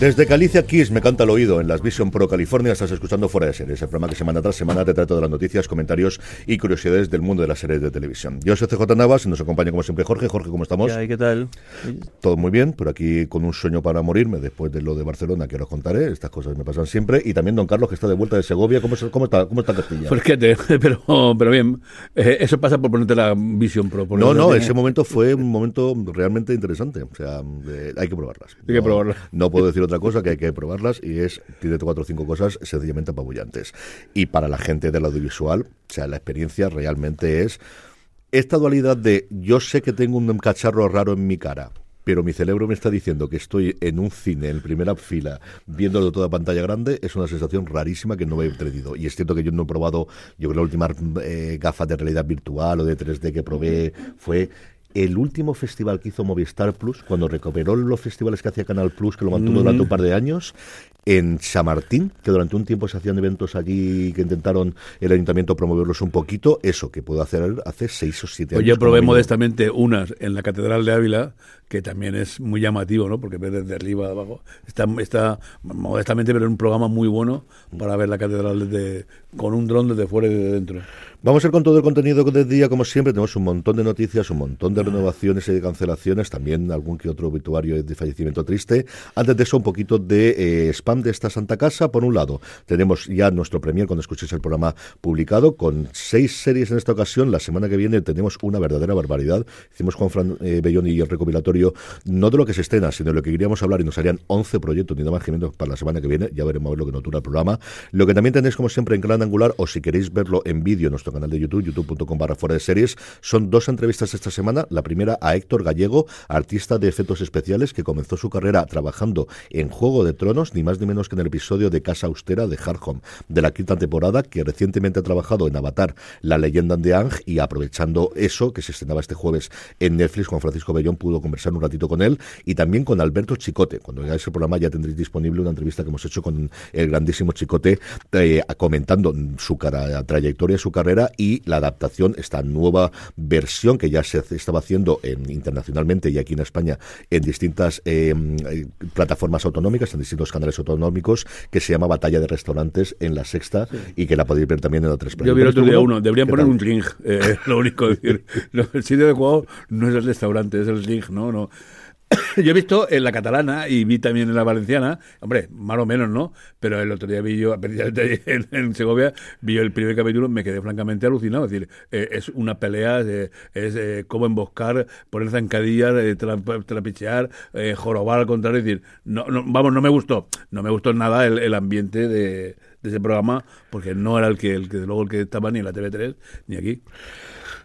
Desde Calicia Kiss me canta el oído en las Vision Pro California. Estás escuchando Fuera de Series, el programa que semana tras semana te trata de las noticias, comentarios y curiosidades del mundo de las series de televisión. Yo soy CJ Navas y nos acompaña como siempre Jorge. Jorge, ¿cómo estamos? ¿Qué, tal? Todo muy bien, pero aquí con un sueño para morirme después de lo de Barcelona que os contaré. Estas cosas me pasan siempre. Y también don Carlos, que está de vuelta de Segovia. ¿Cómo, cómo está, cómo está Castilla? Pues pero, pero bien. Eh, eso pasa por ponerte la Vision Pro. no, no, ese momento fue un momento realmente interesante. O sea, hay que probarlas. Hay que probarlas. No puedo decir otra cosa que hay que probarlas y es, tiene cuatro o cinco cosas sencillamente apabullantes. Y para la gente del audiovisual, o sea, la experiencia realmente es esta dualidad de yo sé que tengo un cacharro raro en mi cara, pero mi cerebro me está diciendo que estoy en un cine en primera fila viéndolo toda pantalla grande, es una sensación rarísima que no me he tenido. Y es cierto que yo no he probado, yo creo que la última eh, gafas de realidad virtual o de 3D que probé fue el último festival que hizo Movistar Plus, cuando recuperó los festivales que hacía Canal Plus, que lo mantuvo durante un par de años, en Chamartín, que durante un tiempo se hacían eventos allí que intentaron el ayuntamiento promoverlos un poquito, eso que puedo hacer hace seis o siete pues años. yo probé modestamente unas en la Catedral de Ávila, que también es muy llamativo, ¿no? Porque ves desde arriba a abajo. Está, está modestamente, pero es un programa muy bueno para ver la catedral desde, con un dron desde fuera y desde dentro. Vamos a ir con todo el contenido del día, como siempre. Tenemos un montón de noticias, un montón de renovaciones y de cancelaciones, también algún que otro obituario de fallecimiento triste. Antes de eso, un poquito de eh, spam de esta Santa Casa. Por un lado, tenemos ya nuestro premier cuando escuchéis el programa publicado, con seis series en esta ocasión. La semana que viene tenemos una verdadera barbaridad. Hicimos Juan Fran eh, y el recopilatorio no de lo que se estrena, sino de lo que queríamos hablar y nos harían 11 proyectos ni nada más que menos para la semana que viene. Ya veremos a ver lo que nos dura el programa. Lo que también tenéis, como siempre, en Gran Angular, o si queréis verlo en vídeo en canal de YouTube, youtube.com barra fuera de series, son dos entrevistas esta semana. La primera a Héctor Gallego, artista de efectos especiales, que comenzó su carrera trabajando en Juego de Tronos, ni más ni menos que en el episodio de Casa Austera de Hard de la quinta temporada, que recientemente ha trabajado en Avatar, la leyenda de Ang, y aprovechando eso, que se estrenaba este jueves en Netflix, Juan Francisco Bellón pudo conversar un ratito con él y también con Alberto Chicote. Cuando veáis el programa ya tendréis disponible una entrevista que hemos hecho con el grandísimo Chicote eh, comentando su cara, trayectoria, su carrera y la adaptación, esta nueva versión que ya se estaba haciendo en, internacionalmente y aquí en España en distintas eh, plataformas autonómicas, en distintos canales autonómicos, que se llama Batalla de Restaurantes en la sexta y que la podéis ver también en otras plataformas. Yo vi el otro día uno, deberían poner un ring, eh, lo único decir. el sitio adecuado no es el restaurante, es el ring, ¿no? no yo he visto en la catalana y vi también en la valenciana, hombre, más o menos, ¿no? Pero el otro día vi yo, en, en Segovia, vi el primer capítulo, me quedé francamente alucinado. Es decir, eh, es una pelea, es eh, cómo emboscar, poner zancadillas, eh, trapichear, jorobar al contrario. Es decir, no, vamos, no me gustó, no me gustó nada el, ambiente de, ese programa, porque no era el que, el que luego el que estaba ni en la TV3 ni aquí.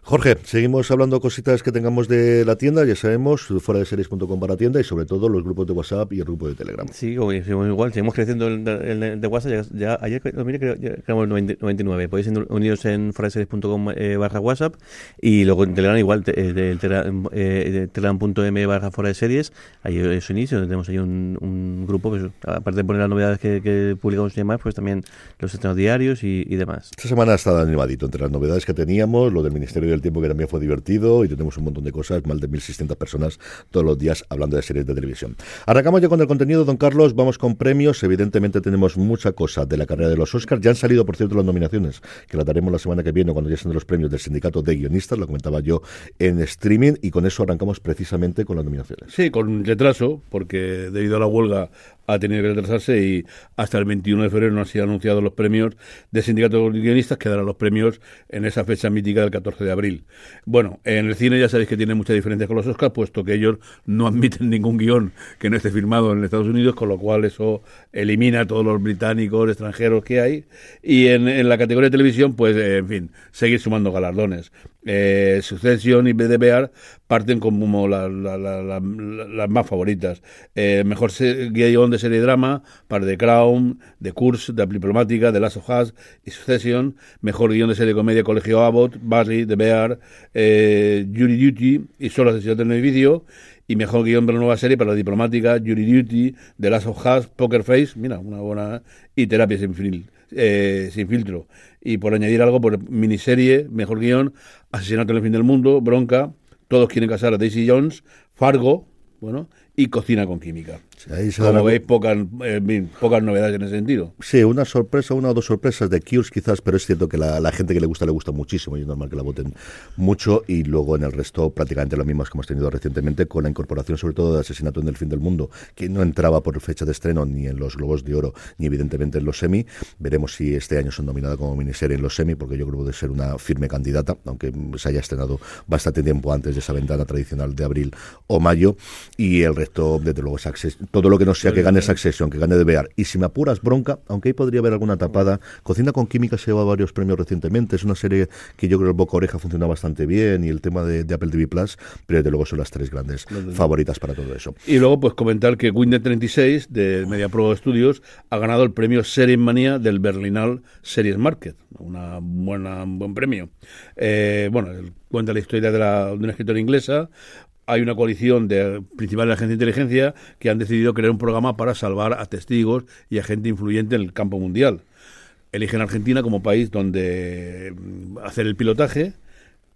Jorge, seguimos hablando cositas que tengamos de la tienda, ya sabemos, fuera de series.com para tienda y sobre todo los grupos de WhatsApp y el grupo de Telegram. Sí, igual, seguimos creciendo el, de WhatsApp, ya, ayer lo miré, creo, creamos 99, podéis uniros en foraseries.com eh, barra WhatsApp y luego en Telegram igual, eh, telegram.m barra fuera de series, ahí es inicio, tenemos ahí un, grupo, pues, aparte de poner las novedades que, publicamos y demás, pues también los estrenos diarios y, demás. Esta semana ha estado animadito entre las novedades que teníamos, lo del Ministerio del Tiempo que también fue divertido y tenemos un montón de cosas, más de 1.600 personas todos los días hablando de series de televisión. Arrancamos ya con el contenido, don Carlos, vamos con premios, evidentemente tenemos mucha cosa de la carrera de los Oscars, ya han salido por cierto las nominaciones, que las daremos la semana que viene cuando ya sean los premios del sindicato de guionistas, lo comentaba yo en streaming y con eso arrancamos precisamente con las nominaciones. Sí, con retraso, porque debido a la huelga ha tenido que retrasarse y hasta el 21 de febrero no han sido anunciados los premios de sindicato de guionistas, que darán los premios en esa fecha mítica del 14 de abril. Bueno, en el cine ya sabéis que tiene mucha diferencia con los Oscars, puesto que ellos no admiten ningún guion que no esté firmado en Estados Unidos, con lo cual eso elimina a todos los británicos, extranjeros que hay. Y en, la categoría de televisión, pues, eh, en fin, seguir sumando galardones. Eh, Succession y BDBR parten como las más favoritas. Eh, mejor guion de serie drama para The Crown, The Curse, The Diplomática, The Last of Us y Succession. Mejor guion de serie comedia Colegio Abbott, Barry, The Bear, eh, Jury Duty y Solo Asesinato en el Edificio. Y mejor guion de la nueva serie para la Diplomática, Jury Duty, The Last of Us, Poker Face, mira, una buena. y Terapia sin, eh, sin filtro. Y por añadir algo, por miniserie, mejor guion, Asesinato en el fin del mundo, Bronca, Todos quieren casar a Daisy Jones, Fargo, bueno, y Cocina con química. Como veis, pocas, eh, pocas novedades en ese sentido. Sí, una sorpresa, una o dos sorpresas de Cures quizás, pero es cierto que la, la, gente que le gusta, le gusta muchísimo y es normal que la voten mucho y luego en el resto prácticamente lo mismo que hemos tenido recientemente con la incorporación sobre todo de Asesinato en el fin del mundo, que no entraba por fecha de estreno ni en los Globos de Oro ni evidentemente en los semi. Veremos si este año son nominada como miniserie en los semi, porque yo creo que debe ser una firme candidata, aunque se haya estrenado bastante tiempo antes de esa ventana tradicional de abril o mayo. Y el resto, desde luego, es todo lo que no sea que gane Succession, que gane de Bear. Y si me apuras, Bronca, aunque ahí podría haber alguna tapada. Cocina con Química se lleva varios premios recientemente. Es una serie que yo creo que el boca oreja funciona bastante bien y el tema de, Apple TV Plus, pero desde luego son las tres grandes favoritas para todo eso. Y luego, pues comentar que Windows 36 de Media Pro Studios ha ganado el premio Series Manía del Berlinal Series Market. Una buena, un buen premio. Eh, bueno, cuenta la historia de, la, de una escritora inglesa, hay una coalición de principales agencias de inteligencia que han decidido crear un programa para salvar a testigos y a gente influyente en el campo mundial. Eligen Argentina como país donde mm, hacer el pilotaje,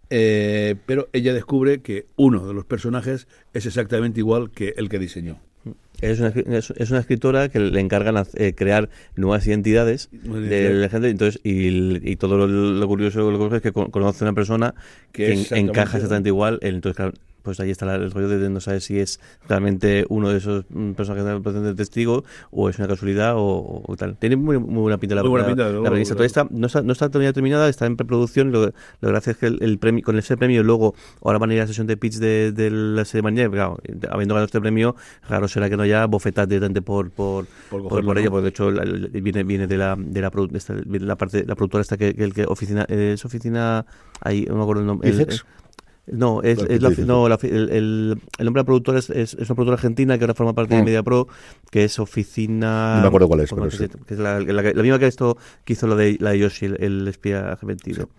eh, pero ella descubre que uno de los personajes es exactamente igual que el que diseñó. Es una, es, una escritora que le encargan eh, crear nuevas identidades de la gente entonces y, todo lo, curioso, lo es que conoce a una persona que encaja exactamente igual entonces claro, pues ahí está el rollo de no saber si es realmente uno de esos mm, personajes de testigo o es una casualidad o, tal. Tiene muy, buena pinta la, muy revista. no está, no está todavía terminada, está en preproducción. Lo, lo gracia es que el, premio, con ese premio luego ahora van a ir a la sesión de pitch de, la serie mañana. Claro, habiendo ganado este premio, raro será que no haya bofetas directamente por por, por, por, ella, porque de hecho viene viene de la de la, la parte la productora esta que, el que oficina es oficina ahí no me acuerdo el nombre. No, es, la, no el, el, nombre de la productora es, es, una productora argentina que ahora forma parte de ah. Media Pro, que es Oficina. No me acuerdo cuál es, pero sí. que es la, la, misma que esto que hizo lo de la de Yoshi, el, espía argentino.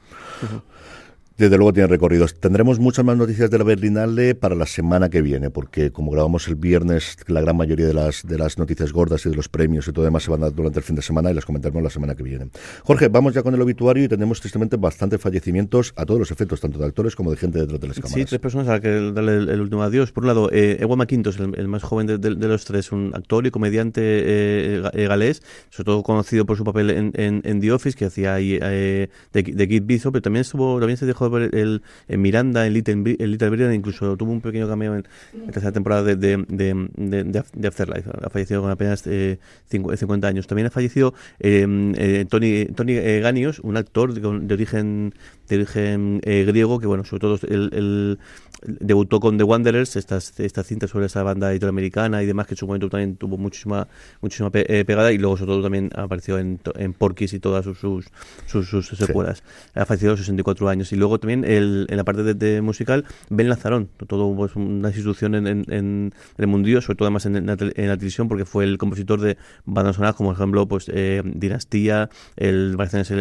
Desde luego tiene recorridos. Tendremos muchas más noticias de la Berlinale para la semana que viene, porque como grabamos el viernes, la gran mayoría de las, de las noticias gordas y de los premios y todo demás se van a dar durante el fin de semana y las comentaremos la semana que viene. Jorge, vamos ya con el obituario y tenemos tristemente bastantes fallecimientos a todos los efectos, tanto de actores como de gente detrás de las cámaras. Sí, tres personas a las que darle el, último adiós. Por un lado, eh, Ewan McIntosh, el, más joven de, los tres, un actor y comediante eh, eh, galés, sobre todo conocido por su papel en, en, The Office, que hacía ahí eh, de, de Kid Bishop, pero también, estuvo, también se dejó el, en Miranda, en Little, en Little Britain, incluso tuvo un pequeño cameo en la tercera temporada de, de, de, de, Afterlife. Ha fallecido con apenas eh, 50 años. También ha fallecido eh, eh, Tony, Tony eh, Ganios, un actor de, origen de origen griego, que bueno, sobre todo el, debutó con The Wanderers, estas, estas cintas sobre esa banda italoamericana y demás, que en su momento también tuvo muchísima muchísima pegada, y luego sobre todo también apareció en, en Porky's y todas sus, sus, sus, secuelas. Ha fallecido a los 64 años. Y luego también el, en la parte de, musical, Ben Lazarón, todo pues, una institución en, en, el mundillo, sobre todo además en, la, televisión, porque fue el compositor de bandas sonoras, como por ejemplo pues eh, Dinastía, el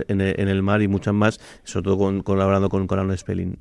en, en, el mar y muchas más, sobre todo con, colaborando con, con Spelling.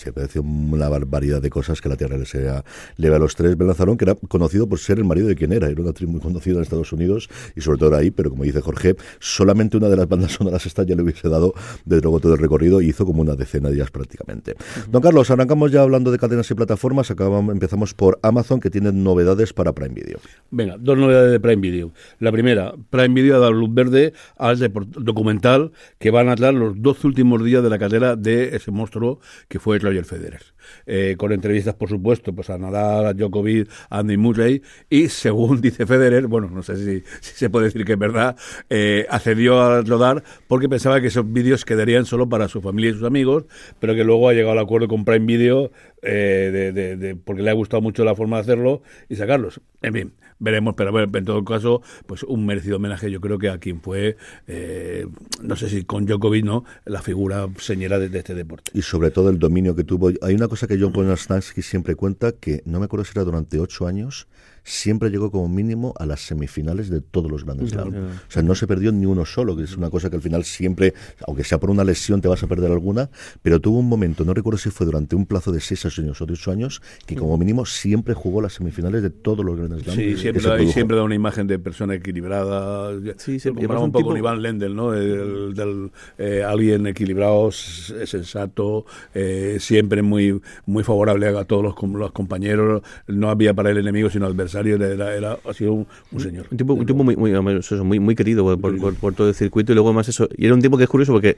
Se pareció una barbaridad de cosas que la Tierra le sea leve a los tres. Ben que era conocido por ser el marido de quien era. Era una actriz muy conocida en Estados Unidos y sobre todo ahí, pero como dice Jorge, solamente una de las bandas sonoras estas ya le hubiese dado de luego todo el recorrido y hizo como una decena de días prácticamente. Don Carlos, arrancamos ya hablando de cadenas y plataformas. Acabamos, empezamos por Amazon, que tiene novedades para Prime Video. Venga, dos novedades de Prime Video. La primera, Prime Video ha dado luz verde al documental que van a dar los dos últimos días de la carrera de ese monstruo que fue Roger Federer. Eh, con entrevistas, por supuesto, pues a Nadal, a Djokovic, a Andy Murray, y según dice Federer, bueno, no sé si, se puede decir que es verdad, eh, accedió a rodar porque pensaba que esos vídeos quedarían solo para su familia y sus amigos, pero que luego ha llegado al acuerdo con Prime Video eh, de, porque le ha gustado mucho la forma de hacerlo y sacarlos. En fin, veremos, pero en todo caso, pues un merecido homenaje yo creo que a quien fue, eh, no sé si con Djokovic, ¿no? La figura señera de, este deporte. Y sobre todo el dominio que tuvo. Hay una cosa que John Ponastansky siempre cuenta, que no me acuerdo si era durante ocho años, siempre llegó como mínimo a las semifinales de todos los grandes Slam. O sea, no se perdió ni uno solo, que es una cosa que al final siempre, aunque sea por una lesión, te vas a perder alguna, pero tuvo un momento, no recuerdo si fue durante un plazo de seis años o de ocho años, que como mínimo siempre jugó las semifinales de todos los grandes Slam. Sí, siempre, siempre da una imagen de persona equilibrada. Sí, comparaba un, poco con Iván Lendl, ¿no? El, del eh, alguien equilibrado, sensato, eh, siempre muy muy favorable a todos los, los compañeros. No había para el enemigo, sino adversario era, era, ha sido un, señor. Un tipo, un tipo muy, muy, muy, muy querido por, por, todo el circuito y luego más eso. Y era un tipo que es curioso porque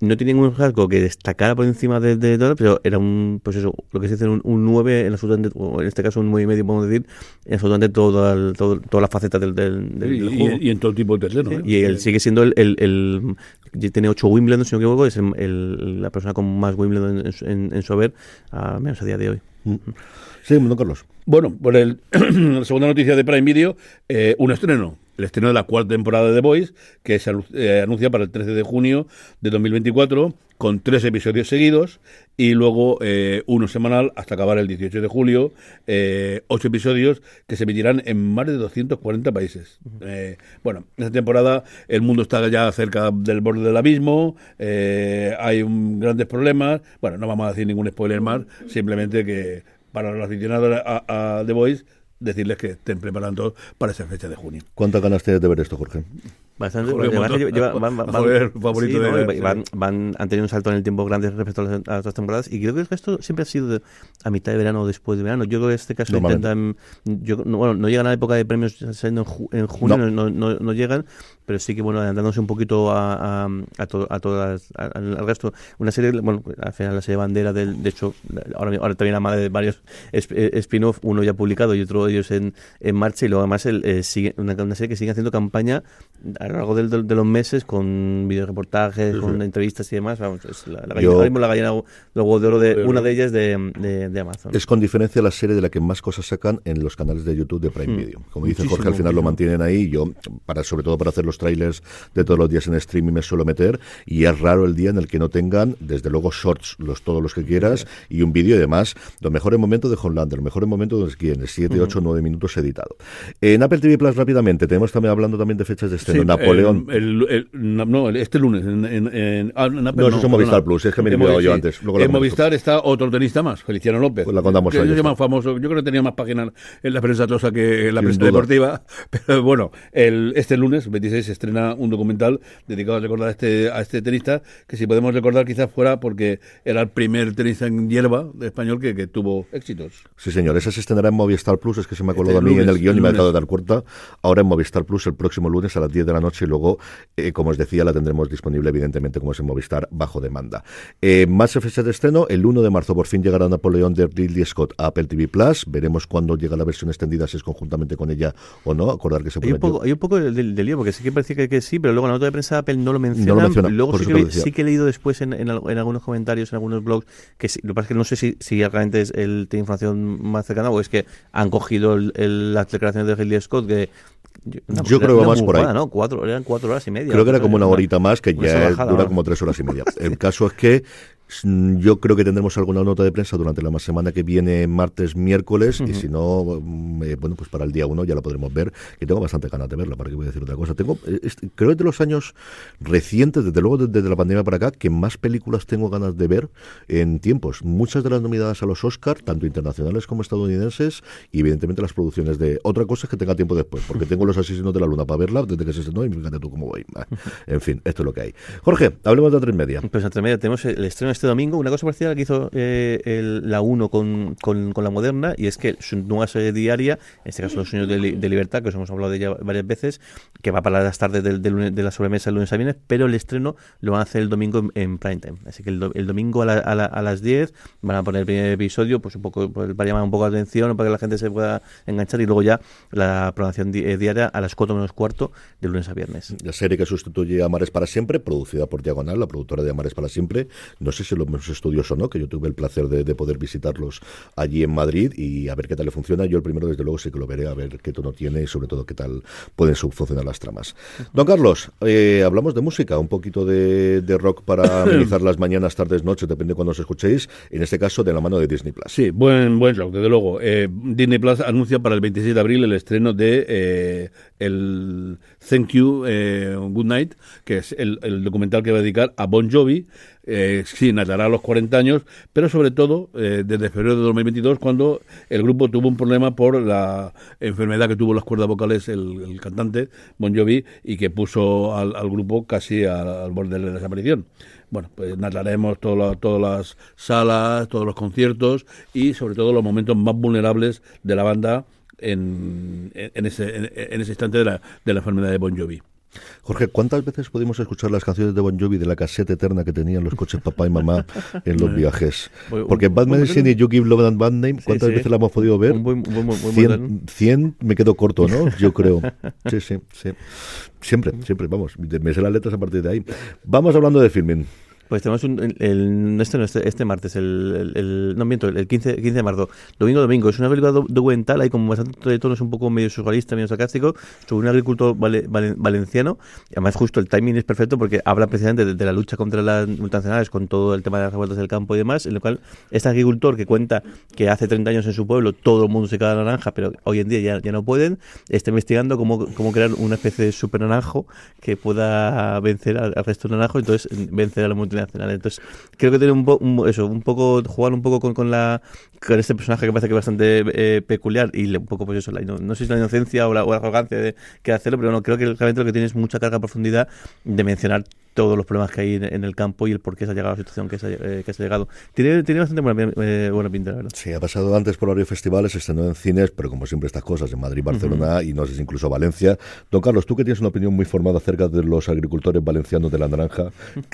no tenía ningún rasgo que destacara por encima de, de, todo, pero era un, pues eso, lo que se dice un, un 9, en, absolutamente, en este caso un 9 y medio, podemos decir, en absolutamente todo, todo, todas las facetas del, del, y, juego. Y, en todo tipo de terreno. ¿eh? Y él sigue siendo el, el, el, tiene 8 Wimbledon, si no me equivoco, es el, la persona con más Wimbledon en, en, su haber, a menos a día de hoy. Mm. Sí, don Carlos. Bueno, por el, la segunda noticia de Prime Video, eh, un estreno. El estreno de la cuarta temporada de The Voice, que se eh, anuncia para el 13 de junio de 2024, con tres episodios seguidos y luego eh, uno semanal hasta acabar el 18 de julio, eh, ocho episodios que se emitirán en más de 240 países. Eh, bueno, en esta temporada el mundo está ya cerca del borde del abismo, hay un, grandes problemas, bueno, no vamos a decir ningún spoiler más, simplemente que para los aficionados a, a The Voice decirles que estén preparando para esa fecha de junio. ¿Cuántas ganas tienes de ver esto, Jorge? Bastante. van, han tenido un salto en el tiempo grande respecto a las, otras temporadas y creo que esto siempre ha sido a mitad de verano o después de verano. Yo creo que en este caso intentan. Yo, no, bueno, no llegan a la época de premios saliendo en, junio, no. No, no, llegan, pero sí que, bueno, adelantándose un poquito a, a, a, a todas, al resto. Una serie, bueno, al final la serie bandera, del, de hecho, ahora, ahora también la madre de varios eh, spin-off, uno ya publicado y otro de ellos en, en marcha, y luego además el, eh, sigue, una, una, serie que sigue haciendo campaña a lo largo de, de, los meses con videoreportajes, con entrevistas y demás. Vamos, es la, la, gallina, la gallina de oro de una de ellas de, de, Amazon. Es con diferencia la serie de la que más cosas sacan en los canales de YouTube de Prime hmm. Video. Como dice Jorge, al final lo mantienen ahí. Yo, para sobre todo para hacer los trailers de todos los días en streaming, me suelo meter. Y es raro el día en el que no tengan, desde luego, shorts, los todos los que quieras, y un vídeo y demás. Los mejores momentos de Homelander, los mejores momentos de quién, 7, 8, 9 minutos editado. En Apple TV Plus, rápidamente, tenemos también hablando también de fechas de estreno. Napoleón. El, no, este lunes. En, en, ah, no, eso es Movistar Plus, es que me he enviado yo antes. en Movistar está otro tenista más, Feliciano López. Pues la contamos que, más famoso. Yo creo que tenía más páginas en la prensa tosa que en la prensa deportiva. Pero bueno, el, este lunes, 26, se estrena un documental dedicado a recordar a este, a este tenista, que si podemos recordar quizás fuera porque era el primer tenista en hierba español que, que tuvo éxitos. Sí, señor. Esa se estrenará en Movistar Plus, es que se me acordó este de mí en el guion y me ha acabo de dar cuenta. Ahora en Movistar Plus el próximo lunes a las 10 de la noche y luego, eh, como os decía, la tendremos disponible evidentemente como es en Movistar bajo demanda. Eh, más fechas de estreno, el 1 de marzo por fin llegará Napoleón de Ridley Scott a Apple TV Plus. Veremos cuándo llega la versión extendida, si es conjuntamente con ella o no. Acordar que se hay un poco, hay un poco de, lío, porque sí que parecía que, sí, pero luego en la nota de prensa Apple no lo menciona. luego sí que, he leído después en, en, algunos comentarios, en algunos blogs, que lo que pasa es que no sé si, si realmente es el, tiene información más cercana o es que han cogido las declaraciones de Ridley Scott que yo, creo que más por ahí. ¿no? Cuatro, eran cuatro horas y media. Creo que era como una horita más, que ya dura como tres horas y media. El caso es que Yo creo que tendremos alguna nota de prensa durante la semana que viene, martes, miércoles, y si no, mm, eh, bueno, pues para el día uno ya la podremos ver, que tengo bastante ganas de verla, para que voy a decir otra cosa. Tengo, eh, creo que de los años recientes, desde luego desde la pandemia para acá, que más películas tengo ganas de ver en tiempos. Muchas de las nominadas a los Oscar, tanto internacionales como estadounidenses, y evidentemente las producciones de... Otra cosa es que tenga tiempo después, porque tengo los asesinos de la luna para verla desde que se estrenó y fíjate tú cómo voy. En fin, esto es lo que hay. Jorge, hablemos de a tres media. Pues a tres media tenemos el estreno este domingo, una cosa parecida a la que hizo eh, la 1 con, con, la moderna, y es que su nueva serie diaria, en este caso Los Sueños de, Libertad, que os hemos hablado de ella varias veces, que va para las tardes de la sobremesa el lunes a viernes, pero el estreno lo van a hacer el domingo en, prime time. Así que el, domingo a, a, las 10 van a poner el primer episodio, pues un poco pues, para llamar un poco la atención, para que la gente se pueda enganchar, y luego ya la programación eh, diaria a las 4 menos cuarto de lunes a viernes. La serie que sustituye a Mares para Siempre, producida por Diagonal, la productora de Amares para Siempre. No sé si los mismos estudios o no, que yo tuve el placer de, poder visitarlos allí en Madrid y a ver qué tal le funciona. Yo el primero, desde luego, sí que lo veré, a ver qué tono tiene y sobre todo qué tal pueden funcionar las tramas. Don Carlos, eh, hablamos de música, un poquito de, rock para amenizar las mañanas, tardes, noches, depende de cuando os escuchéis, en este caso de la mano de Disney Plus. Sí, buen, buen rock, desde luego. Eh, Disney Plus anuncia para el 26 de abril el estreno de eh, el Thank You Good Night, que es el, el documental que va a dedicar a Bon Jovi, eh, sí, natará a los 40 años, pero sobre todo eh, desde febrero de 2022, cuando el grupo tuvo un problema por la enfermedad que tuvo las cuerdas vocales el, cantante Bon Jovi y que puso al, grupo casi al, borde de la desaparición. Bueno, pues narraremos todas las salas, todos los conciertos y sobre todo los momentos más vulnerables de la banda en, en, ese, en, ese instante de la, de la enfermedad de Bon Jovi. Jorge, ¿cuántas veces pudimos escuchar las canciones de Bon Jovi de la caseta eterna que tenían los coches papá y mamá en los viajes? Porque Bad Medicine y You Give Love and Bad Name, ¿cuántas veces la hemos podido ver? 100, me quedo corto, ¿no? Yo creo. Sí, sí, sí. Siempre, siempre, vamos. Me sé las letras a partir de ahí. Vamos hablando de filming. Pues tenemos un, el, este, este, este martes, el, el, no miento, el 15, 15 de marzo, domingo domingo. Es una película documental, hay como bastante tonos un poco medio surrealista, medio sarcástico, sobre un agricultor valenciano. Y además justo el timing es perfecto porque habla precisamente de, la lucha contra las multinacionales, con todo el tema de las revueltas del campo y demás, en lo cual este agricultor que cuenta que hace 30 años en su pueblo todo el mundo se queda naranja, pero hoy en día ya, ya no pueden, está investigando cómo, cómo crear una especie de super naranjo que pueda vencer al, resto de naranjo, entonces vencer a la multinacional entonces, creo que tiene un, eso, un poco, jugar un poco con, con, la, con este personaje que parece que es bastante eh, peculiar y un poco, pues eso, no, no, sé si la inocencia o la, arrogancia de que hacerlo, pero no, creo que realmente lo que tiene es mucha carga profundidad de mencionar todos los problemas que hay en, el campo y el por qué se ha llegado a la situación que se, ha, eh, que se ha llegado. Tiene, tiene bastante buena, eh, buena, pinta, la verdad. Sí, ha pasado antes por varios festivales, estrenó en cines, pero como siempre estas cosas, en Madrid, Barcelona y no sé si incluso Valencia. Don Carlos, tú que tienes una opinión muy formada acerca de los agricultores valencianos de la naranja,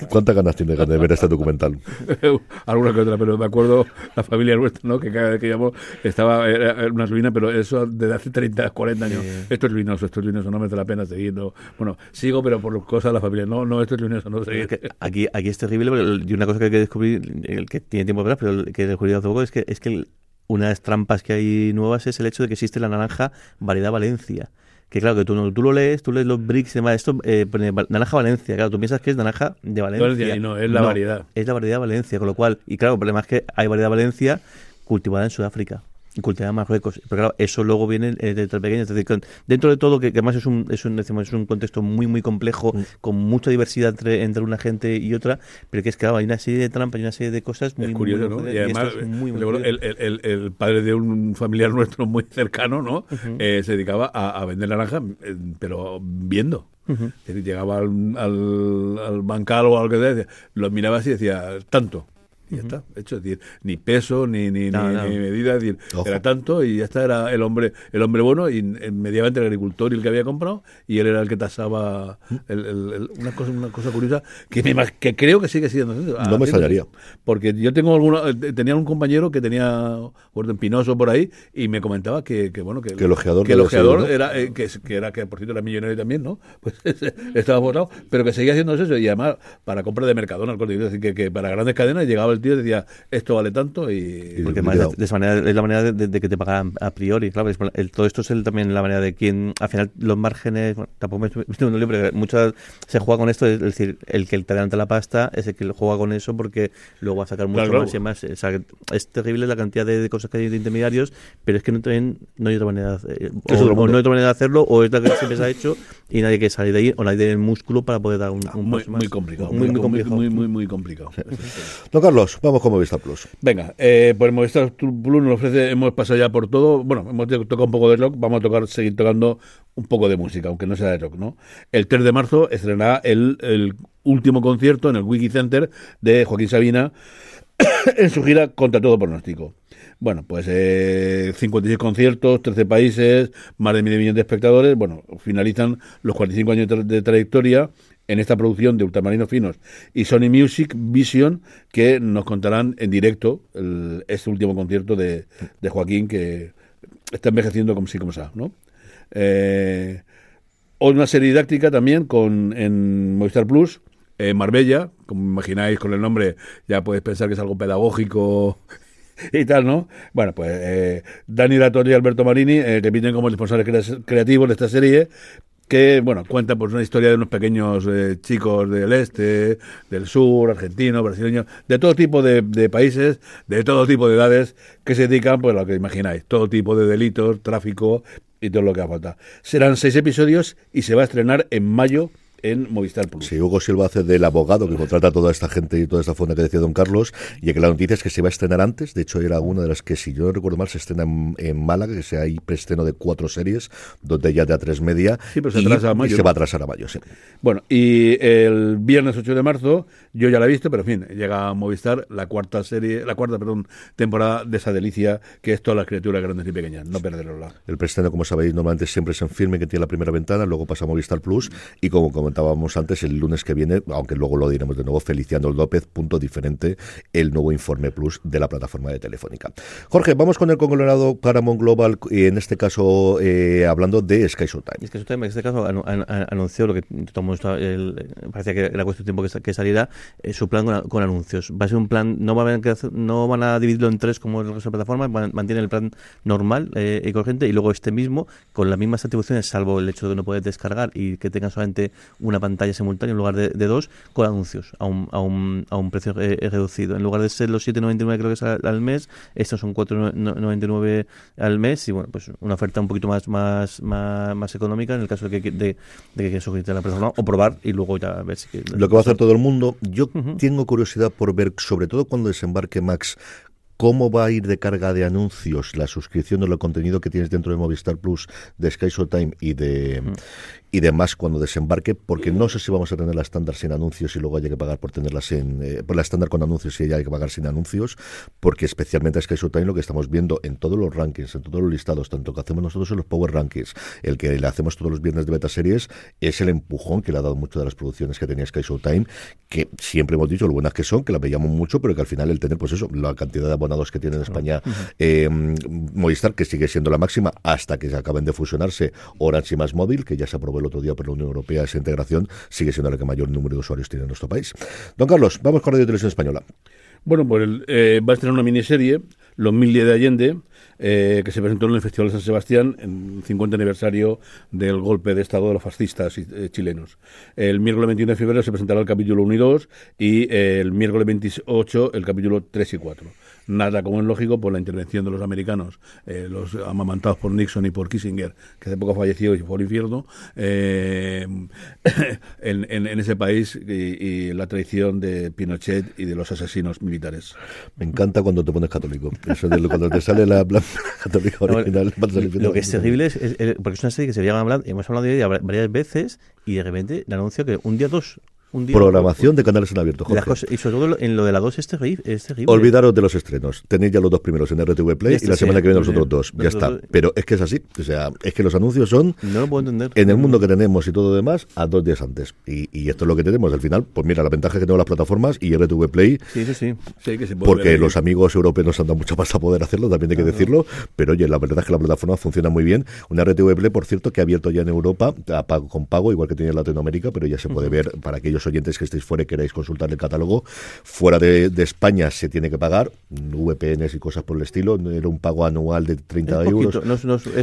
¿cuántas ganas tienes de ver este documental? Alguna que otra, pero me acuerdo la familia nuestra, ¿no? que cada vez que llamó estaba era una ruina, pero eso desde hace 30, 40 años. Esto es ruinoso, esto es ruinoso, no merece la pena seguir. Bueno, sigo, pero por cosas de la familia. No, no, esto es ruinoso, no seguir aquí, aquí es terrible, y una cosa que hay que descubrir, el que tiene tiempo de pero el que descubrí hace poco es que, es que una de las trampas que hay nuevas es el hecho de que existe la naranja variedad Valencia que claro, que tú, tú lo lees, tú lees los bricks y demás, esto eh, naranja Valencia, claro, tú piensas que es naranja de Valencia. y no, es la variedad. Es la variedad Valencia, con lo cual, y claro, el problema es que hay variedad Valencia cultivada en Sudáfrica cultivar Marruecos. Pero claro, eso luego viene eh, desde pequeño. Es decir, dentro de todo, que, además es un, es un, decimos, es un contexto muy, muy complejo, mm. con mucha diversidad entre, entre una gente y otra, pero que es que claro, hay una serie de trampas y una serie de cosas muy, curioso, ¿no? Y además, el, el, el, padre de un familiar nuestro muy cercano, ¿no? eh, se dedicaba a, a vender naranja, eh, pero viendo. llegaba al, al, al, bancal o algo que sea, lo miraba así y decía, tanto y ya está, hecho, es decir, ni peso, ni, ni, ni, medida, es decir, era tanto y ya está, era el hombre el hombre bueno y medianamente el agricultor y el que había comprado y él era el que tasaba el, una, cosa, una cosa curiosa que, me, que creo que sigue siendo. No me extrañaría. Porque yo tengo alguna, eh, tenía un compañero que tenía orden pinoso por ahí y me comentaba que, que bueno, que, que el ojeador, que el ojeador era, eh, que, que, era, que por cierto era millonario también, ¿no? Pues estaba votado, pero que seguía haciendo eso y además para compra de Mercadona, es decir, que, que para grandes cadenas llegaba el tío decía, esto vale tanto y... Porque de, esa manera es la manera de, que te pagaran a priori, claro. todo esto es también la manera de quien, al final, los márgenes, tampoco me estoy un libro, muchas se juega con esto, es decir, el que te adelanta la pasta es el que juega con eso porque luego va a sacar mucho más y más. es terrible la cantidad de, cosas que hay de intermediarios, pero es que no, no hay otra manera de, o, no hay otra manera de hacerlo, o es la que siempre se ha hecho y nadie que salir de ahí, o nadie tiene el músculo para poder dar un, un muy, muy, complicado. Muy, muy, complicado. Muy, muy, muy complicado. Don Carlos, vamos con Movistar Plus. Venga, eh, pues Movistar Plus nos ofrece, hemos pasado ya por todo, bueno, hemos tocado un poco de rock, vamos a tocar, seguir tocando un poco de música, aunque no sea de rock, ¿no? El 3 de marzo estrenará el, último concierto en el Wiki Center de Joaquín Sabina en su gira contra todo pronóstico. Bueno, pues eh, 56 conciertos, 13 países, más de medio millón de espectadores. Bueno, finalizan los 45 años de, trayectoria en esta producción de Ultramarinos Finos y Sony Music Vision, que nos contarán en directo este último concierto de, Joaquín, que está envejeciendo como si como sa, ¿no? Eh, una serie didáctica también con en Movistar Plus, eh, Marbella, como imagináis con el nombre, ya podéis pensar que es algo pedagógico y tal, ¿no? Bueno, pues eh, Dani Datori y Alberto Marini eh, repiten como responsables creativos de esta serie, que, bueno, cuenta pues una historia de unos pequeños eh, chicos del este, del sur, argentinos, brasileños, de todo tipo de, de, países, de todo tipo de edades, que se dedican, pues, a lo que imagináis, todo tipo de delitos, tráfico y todo lo que haga falta. Serán seis episodios y se va a estrenar en mayo en Movistar Plus. Sí, Hugo Silva hace del abogado que contrata a toda esta gente y toda esta fonda que decía don Carlos, y que la noticia es que se va a estrenar antes, de hecho era una de las que, si yo no recuerdo mal, se estrena en, Málaga, que sea ahí preestreno de cuatro series, donde ya de a tres media, sí, pero se, y, a mayo, se va a atrasar a mayo, sí. Bueno, y el viernes 8 de marzo, yo ya la he visto, pero en fin, llega a Movistar la cuarta serie, la cuarta, perdón, temporada de esa delicia, que es todas las criaturas grandes y pequeñas, no perderosla. El preestreno, como sabéis, normalmente siempre es en firme, que tiene la primera ventana, luego pasa a Movistar Plus, y como comentábamos antes, el lunes que viene, aunque luego lo diremos de nuevo, Feliciano López, punto diferente, el nuevo informe plus de la plataforma de Telefónica. Jorge, vamos con el conglomerado Paramount Global, y en este caso eh, hablando de Sky Showtime. Sky Showtime en este caso anunció lo que todo el, parecía que era cuestión de tiempo que, que saliera, eh, su plan con, anuncios. Va a ser un plan, no van a, no van a dividirlo en tres como el resto de plataformas, mantiene el plan normal eh, y corriente, y luego este mismo, con las mismas atribuciones, salvo el hecho de que no puedes descargar y que tenga solamente una pantalla simultánea en lugar de, dos con anuncios a un, a un, a un precio eh, reducido. En lugar de ser los 7,99 creo que es al, mes, estos son 4,99 al mes y bueno, pues una oferta un poquito más más más, económica en el caso de que, de, que quieras suscribirte a la plataforma o probar y luego ya ver si... Lo que va a hacer todo el mundo, yo tengo curiosidad por ver, sobre todo cuando desembarque Max, cómo va a ir de carga de anuncios la suscripción de lo contenido que tienes dentro de Movistar Plus, de Sky Showtime y de, y demás cuando desembarque, porque no sé si vamos a tener la estándar sin anuncios y luego haya que pagar por tenerla sin, eh, por la estándar con anuncios y haya que pagar sin anuncios, porque especialmente es que eso también lo que estamos viendo en todos los rankings, en todos los listados, tanto que hacemos nosotros en los Power Rankings, el que le hacemos todos los viernes de beta series, es el empujón que le ha dado mucho de las producciones que tenía Sky Showtime, que siempre hemos dicho lo buenas que son, que las veíamos mucho, pero que al final el tener, pues eso, la cantidad de abonados que tiene en España eh, Movistar, que sigue siendo la máxima hasta que se acaben de fusionarse Orange y Más Móvil, que ya se aprobó el otro día por la Unión Europea, esa integración sigue siendo la que mayor número de usuarios tiene en nuestro país. Don Carlos, vamos con Radio Televisión Española. Bueno, pues eh, va a estrenar una miniserie, Los Mil Días de Allende, eh, que se presentó en el Festival de San Sebastián en el 50 aniversario del golpe de Estado de los fascistas eh, chilenos. El miércoles 21 de febrero se presentará el capítulo 1 y 2 y el miércoles 28 el capítulo 3 y 4 nada como es lógico por la intervención de los americanos, eh, los amamantados por Nixon y por Kissinger, que hace poco falleció y fue al infierno, eh, en, ese país y, la traición de Pinochet y de los asesinos militares. Me encanta cuando te pones católico. Eso de cuando te sale la católica original. lo que es terrible es, porque es una serie que se había hablado, hemos hablado de ella varias veces y de repente le anuncio que un día dos Programación de canales en abierto. y sobre todo en lo de la 2 es terrible, Olvidaros de los estrenos. Tenéis ya los dos primeros en RTV Play y este la semana que viene los otros dos. Ya está. Pero es que es así. O sea, es que los anuncios son. No lo puedo entender. En el mundo que tenemos y todo demás, a dos días antes. Y, esto es lo que tenemos. Al final, pues mira, la ventaja que tenemos las plataformas y RTV Play. Sí, sí, sí. porque los amigos europeos nos han dado mucha pasta a poder hacerlo, también hay que decirlo. Pero oye, la verdad es que la plataforma funciona muy bien. Una RTV Play, por cierto, que ha abierto ya en Europa con pago, igual que tiene en Latinoamérica, pero ya se puede ver para aquellos aquellos oyentes que estéis fuera y queráis consultar el catálogo. Fuera de, España se tiene que pagar, VPNs y cosas por el estilo. Era un pago anual de 30 euros.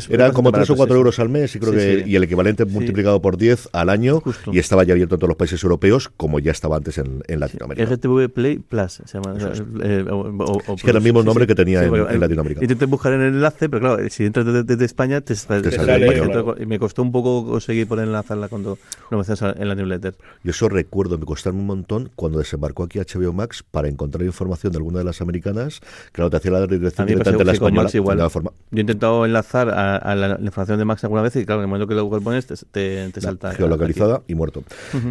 Eran como 3 o 4 euros al mes y creo que y el equivalente multiplicado por 10 al año. Y estaba ya abierto en todos los países europeos, como ya estaba antes en, Latinoamérica. RTV Play Plus se llama. Eh, es que era el mismo nombre que tenía en, Latinoamérica. Intenté buscar en el enlace, pero claro, si entras desde, España, te, sale, y me costó un poco conseguir poner enlazarla cuando lo mencionas en la newsletter. Yo eso recuerdo, me costó un montón cuando desembarcó aquí HBO Max para encontrar información de alguna de las americanas. Claro, te hacía la redirección directamente de la española. igual. Forma. Yo he intentado enlazar a, la, información de Max alguna vez y claro, en el momento que lo pones te, te, salta. Geolocalizada y muerto.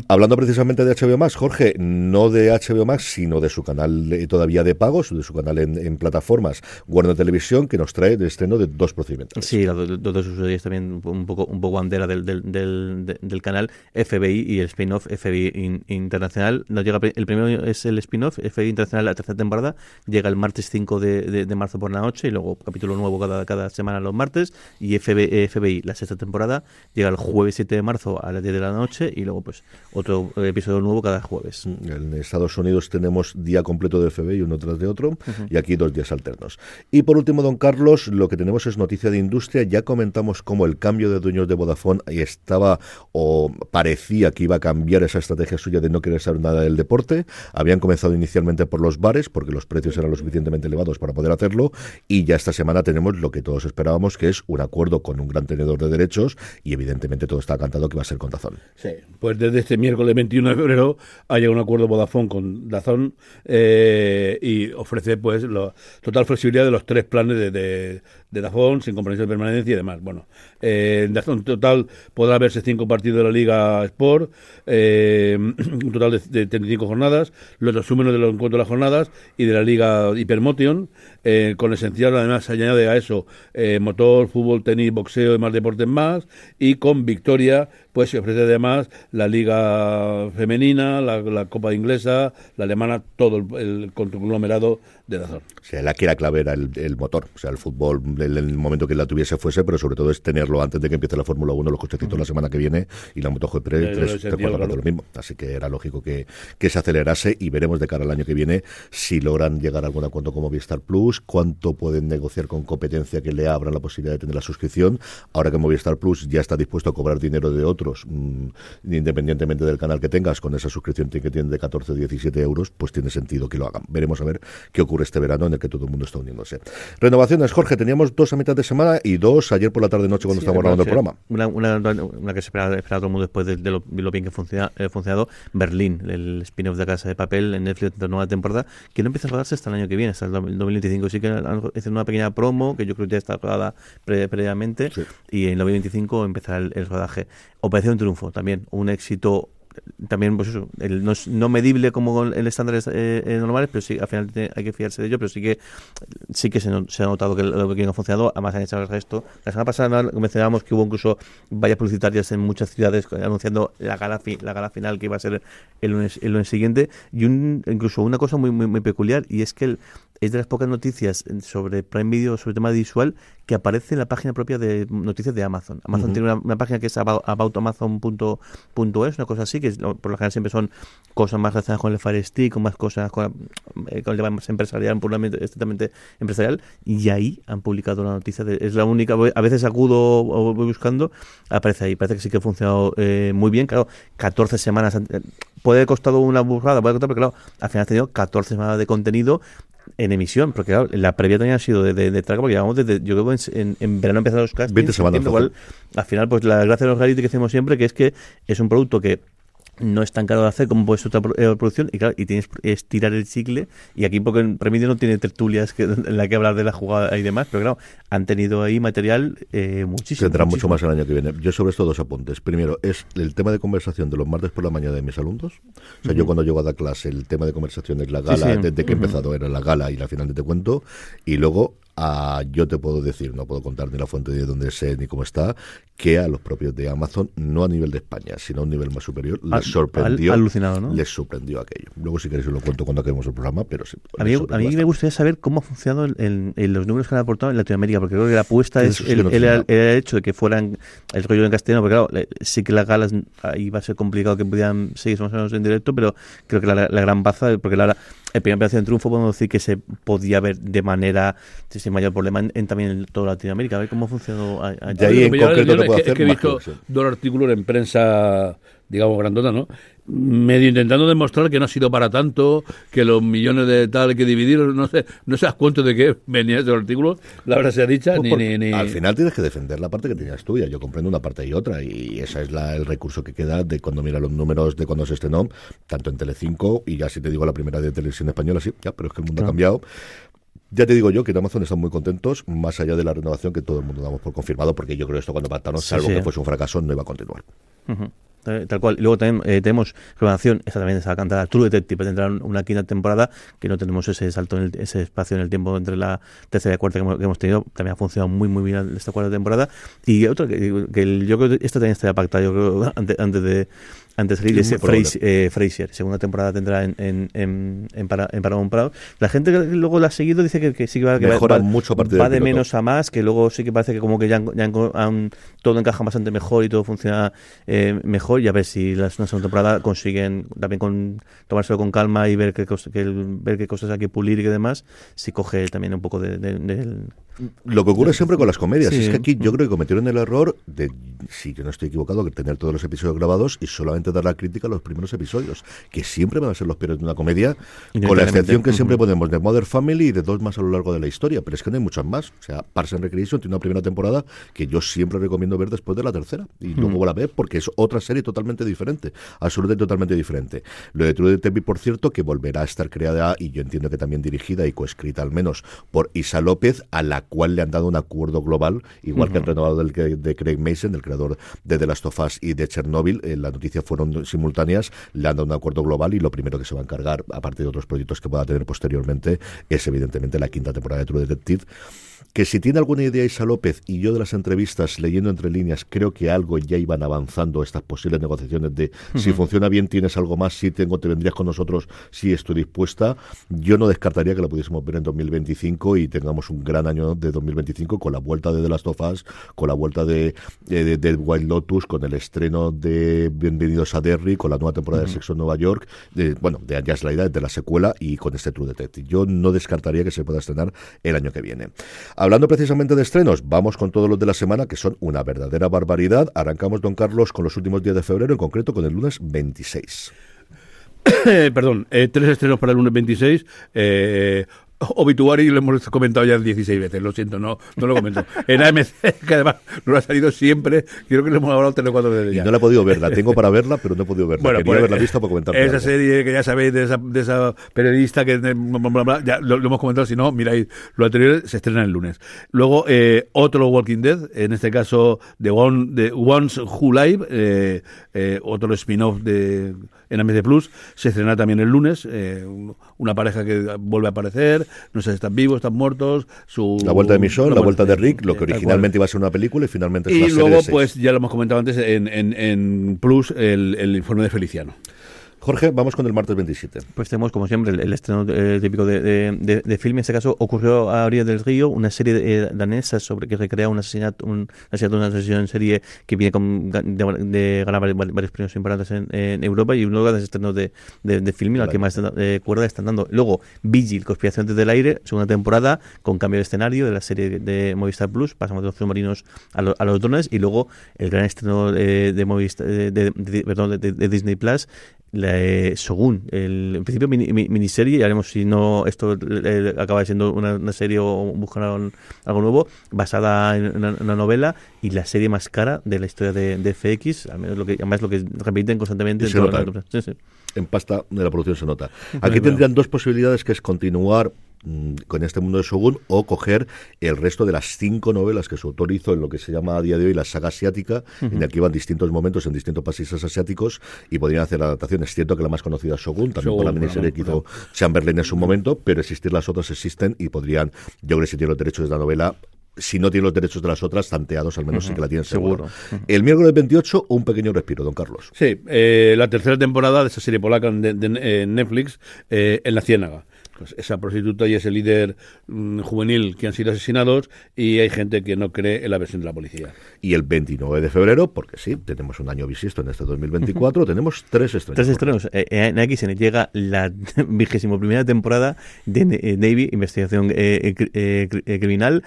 Hablando precisamente de HBO Max, Jorge, no de HBO Max, sino de su canal todavía de pagos, de su canal en, plataformas, Warner Televisión, que nos trae el estreno de dos procedimientos. Sí, los dos series también un poco, un poco bandera del, del, del, canal, FBI y el spin-off FBI Internacional. Nos llega, el primero es el spin-off, FBI Internacional, la tercera temporada, llega el martes 5 de, de, marzo por la noche y luego capítulo nuevo cada, cada semana los martes y FBI, FBI, la sexta temporada, llega el jueves 7 de marzo a las 10 de la noche y luego pues otro episodio nuevo cada jueves. En Estados Unidos tenemos día completo de FBI uno tras de otro y aquí dos días alternos. Y por último, don Carlos, lo que tenemos es noticia de industria. Ya comentamos cómo el cambio de dueños de Vodafone estaba o parecía que iba a cambiar esa estrategia suya de no querer saber nada del deporte. Habían comenzado inicialmente por los bares porque los precios eran lo suficientemente elevados para poder hacerlo y ya esta semana tenemos lo que todos esperábamos que es un acuerdo con un gran tenedor de derechos y evidentemente todo está cantado que va a ser con Dazón. Sí, pues desde este miércoles 21 de febrero ha llegado un acuerdo Vodafone con Dazón eh, y ofrece pues la total flexibilidad de los tres planes de, de, de Dazón sin compromiso de permanencia y demás. Bueno, eh, en total podrá verse cinco partidos de la Liga Sport, eh, un total de, de 35 jornadas, los resúmenes de los encuentros de las jornadas y de la Liga Hypermotion, eh, con esencial además se añade a eso eh, motor, fútbol, tenis, boxeo y más deportes más, y con Victoria pues se ofrece además la Liga Femenina, la, Copa Inglesa, la Alemana, todo el, el conglomerado de Dazón. O sea, la que era clave era el, motor, o sea, el fútbol, en el, momento que la tuviese fuese, pero sobre todo es tenerlo antes de que empiece la Fórmula 1, los cochecitos la semana que viene y la MotoGP 3, 3 lo mismo. Así que era lógico que, que se acelerase y veremos de cara al año que viene si logran llegar a algún acuerdo como Movistar Plus, cuánto pueden negociar con competencia que le abran la posibilidad de tener la suscripción. Ahora que Movistar Plus ya está dispuesto a cobrar dinero de otros, mm, independientemente del canal que tengas, con esa suscripción que tiene de 14 o 17 euros, pues tiene sentido que lo hagan. Veremos a ver qué ocurre este verano en el que todo el mundo está uniéndose. Renovaciones, Jorge, teníamos dos a mitad de semana y dos ayer por la tarde-noche cuando estábamos grabando el programa. Una, una, que se espera, todo el mundo después de, lo, bien que ha eh, funcionado, Berlín, el spin-off de Casa de Papel en Netflix de nueva temporada, que no empieza a rodarse hasta el año que viene, hasta el 2025. Sí que hacen una pequeña promo, que yo creo que ya está rodada previamente, y en 2025 empezará el rodaje. Operación Triunfo, también un éxito también pues eso, el, no es no medible como el estándar eh, eh, normales, pero sí, al final hay que fiarse de ello, pero sí que sí que se, se ha notado que lo que ha funcionado, además han hecho el resto. La semana pasada mencionábamos que hubo incluso vallas publicitarias en muchas ciudades anunciando la gala, la gala final que iba a ser el lunes, el lunes siguiente, y un, incluso una cosa muy, muy, muy peculiar, y es que el, es de las pocas noticias sobre Prime Video, sobre tema visual, que aparece en la página propia de noticias de Amazon. Amazon tiene una, página que es aboutamazon.es, una cosa así, que por lo general siempre son cosas más relacionadas con el Fire Stick, con más cosas con, eh, con el tema más empresarial, puramente, estrictamente empresarial, y ahí han publicado la noticia. es la única, a veces acudo o voy buscando, aparece ahí. Parece que sí que ha funcionado eh, muy bien. Claro, 14 semanas. Eh, puede haber costado una burrada, puede costar, pero claro, al final ha tenido 14 semanas de contenido en emisión, porque claro, la previa también ha sido de, de, de porque llevamos desde, yo creo en, en, verano empezaron los castings, 20 semanas. Igual, al final, pues la gracia de los reality que hacemos siempre, que es que es un producto que no es tan caro de hacer como puede ser otra eh, producción y claro, y tienes que estirar el chicle y aquí porque en Premio no tiene tertulias que, en la que hablar de la jugada y demás, pero claro, han tenido ahí material eh, muchísimo. Tendrán mucho más el año que viene. Yo sobre esto dos apuntes. Primero, es el tema de conversación de los martes por la mañana de mis alumnos. O sea, yo cuando llego a dar clase, el tema de conversación es la gala, desde que he empezado era la gala y la final de Te Cuento. Y luego a, yo te puedo decir, no puedo contar ni la fuente de dónde sé ni cómo está, que a los propios de Amazon, no a nivel de España, sino a un nivel más superior, les sorprendió. alucinado, ¿no? Les sorprendió aquello. Luego, si queréis, os lo cuento cuando acabemos el programa, pero sí. A mí, a mí me gustaría saber cómo ha funcionado en, los números que han aportado en Latinoamérica, porque creo que la apuesta es el, hecho de que fueran el rollo en castellano, porque claro, sí que las galas ahí va a ser complicado que pudieran seguir más o menos en directo, pero creo que la, gran baza, porque la, el primer operación de triunfo podemos decir que se podía ver de manera sin mayor problema en, también en toda Latinoamérica. A ver cómo funcionó ahí en concreto te puedo hacer he visto dos artículos en prensa digamos, grandota, ¿no? Medio intentando demostrar que no ha sido para tanto, que los millones de tal que dividieron, no sé, no sé a cuánto de qué venía ese artículo, la verdad sea dicha, pues ni, ni, Al final tienes que defender la parte que tenías tuya, yo comprendo una parte y otra, y ese es la, el recurso que queda de cuando mira los números de cuando se estrenó, tanto en Telecinco, y ya si te digo la primera de televisión española, sí, ya, pero es que el mundo ha cambiado. Ya te digo yo que en Amazon están muy contentos, más allá de la renovación que todo el mundo damos por confirmado, porque yo creo que esto cuando pactaron, salvo que fuese un fracaso, no iba a continuar. Tal cual. Luego también eh, tenemos renovación, esta también esa cantada True Detective, tendrá una quinta temporada, que no tenemos ese salto, en ese espacio en el tiempo entre la tercera y cuarta que hemos, tenido. También ha funcionado muy, muy bien esta cuarta temporada. Y otra, que, yo creo que esto también está pactado, yo creo, antes, antes de antes de salir ese eh, Fraser, segunda temporada tendrá en, en, en, en, para, en Paramount Prado. La gente que luego la ha seguido dice que, que sí que va, que va, mucho va de menos a más, que luego sí que parece que como que ya, ya han, todo encaja bastante mejor y todo funciona eh, mejor. Y a ver si la, segunda temporada consiguen también con tomárselo con calma y ver qué, que ver qué cosas hay que pulir y demás, si coge también un poco de, del lo que ocurre siempre con las comedias es que aquí yo creo que cometieron el error de, si yo no estoy equivocado, que tener todos los episodios grabados y solamente dar la crítica a los primeros episodios, que siempre van a ser los peores de una comedia, con la excepción que siempre ponemos de Mother Family y de dos más a lo largo de la historia, pero es que no hay muchas más. O sea, Parks and Recreation tiene una primera temporada que yo siempre recomiendo ver después de la tercera y luego la ver porque es otra serie totalmente diferente, absolutamente totalmente diferente. Lo de True Detective, por cierto, que volverá a estar creada y yo entiendo que también dirigida y coescrita al menos por Isa López, a la cual le han dado un acuerdo global, igual que el renovado del, de Craig Mason, el creador de The Last of Us y de Chernobyl. Eh, las noticias fueron simultáneas, le han dado un acuerdo global y lo primero que se va a encargar, aparte de otros proyectos que pueda tener posteriormente, es evidentemente la quinta temporada de True Detective que si tiene alguna idea Isa López y yo de las entrevistas leyendo entre líneas creo que algo ya iban avanzando estas posibles negociaciones de si funciona bien tienes algo más, si tengo te vendrías con nosotros, si estoy dispuesta, yo no descartaría que la pudiésemos ver en 2025 y tengamos un gran año de 2025 con la vuelta de The Last of Us, con la vuelta de, de, Wild Lotus, con el estreno de Bienvenidos a Derry, con la nueva temporada de Sexo en Nueva York, de, bueno, de es la idea de la secuela y con este True Detective. Yo no descartaría que se pueda estrenar el año que viene. Hablando precisamente de estrenos, vamos con todos los de la semana, que son una verdadera barbaridad. Arrancamos, don Carlos, con los últimos días de febrero, en concreto con el lunes 26. Perdón, eh, tres estrenos para el lunes 26. Eh, Obituary lo hemos comentado ya 16 veces, lo siento, no, no lo comento. En AMC, que además no lo ha salido siempre, creo que lo hemos hablado tres o cuatro veces ya. no la he podido ver, la tengo para verla, pero no he podido verla. Bueno, Quería pues, haberla visto para comentar. Esa serie que ya sabéis de esa, de esa periodista que ya lo, hemos comentado, si no, miráis, lo anterior se estrena el lunes. Luego, eh, otro Walking Dead, en este caso, de One, de Once Who Live, eh, eh, otro spin-off de en AMC Plus, se estrena también el lunes, eh, una pareja que vuelve a aparecer, no sé si están vivos, están muertos, su... La vuelta de Michonne, la, vuelta de Rick, lo que originalmente iba a ser una película y finalmente es y una serie luego, pues ya lo hemos comentado antes en, en, en Plus, el, el informe de Feliciano. Jorge, vamos con el martes 27. Pues tenemos, como siempre, el, estreno eh, típico de, de, de, film. En este caso, ocurrió a Orilla del Río, una serie eh, danesa sobre que recrea un asesinato, un asesinato, una asesinato en serie que viene con, de, ganar varios, premios importantes en, Europa y luego de estreno de, de, film, al que más eh, cuerda están dando. Luego, Vigil, Conspiración desde el aire, segunda temporada, con cambio de escenario de la serie de Movistar Plus, pasamos de los submarinos a, a los drones y luego el gran estreno de, Movistar, de, perdón, de Disney Plus, la, eh, Shogun, el, en principio miniserie, ya veremos si no esto eh, acaba siendo una, serie o buscar algo nuevo, basada en una, novela y la serie más cara de la historia de, de FX, al menos lo que, además lo que repiten constantemente. En, en pasta de la producción se nota. Aquí tendrían dos posibilidades, que es continuar con este mundo de Shogun o coger el resto de las cinco novelas que su autor hizo en lo que se llama a día de hoy la saga asiática, en la que iban distintos momentos en distintos países asiáticos y podrían hacer adaptaciones. Es cierto que la más conocida es Shogun, también por la miniserie que hizo Chamberlain en su momento, pero existir las otras existen y podrían, yo creo que si tienen los derechos de la novela, si no tiene los derechos de las otras, tanteados al menos sí que la tienen seguro. El miércoles 28, un pequeño respiro, don Carlos. Sí, eh, la tercera temporada de esa serie polaca de, Netflix, eh, En la Ciénaga. Pues esa prostituta y ese líder mm, juvenil que han sido asesinados y hay gente que no cree en la versión de la policía. Y el 29 de febrero, porque sí, tenemos un año bisiesto en este 2024, tenemos tres estrenos. Tres estrenos. Eh, eh, en aquí se llega la vigésimo primera temporada de eh, Navy, Investigación Criminal.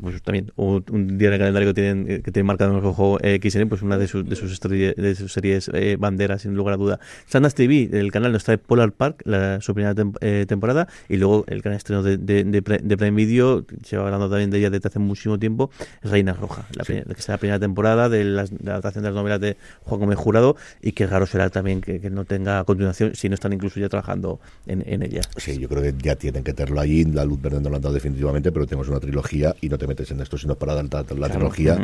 pues también un, día en el calendario que tienen, que tienen marcado en el ojo XN, pues una de, sus de, sus de sus series banderas, sin lugar a duda. Sandas TV, el canal nos trae Polar Park, la, su primera temporada y luego el gran estreno de, de, de, Prime Video, se va hablando también de ella desde hace muchísimo tiempo, es Reina Roja, la, que es la primera temporada de, la adaptación de las novelas de Juan Gómez Jurado y que raro será también que, no tenga continuación si no están incluso ya trabajando en, en, ella. Sí, yo creo que ya tienen que tenerlo allí, la luz verde no lo han dado definitivamente, pero tenemos una trilogía y no te metes en esto sino para dar la, trilogía.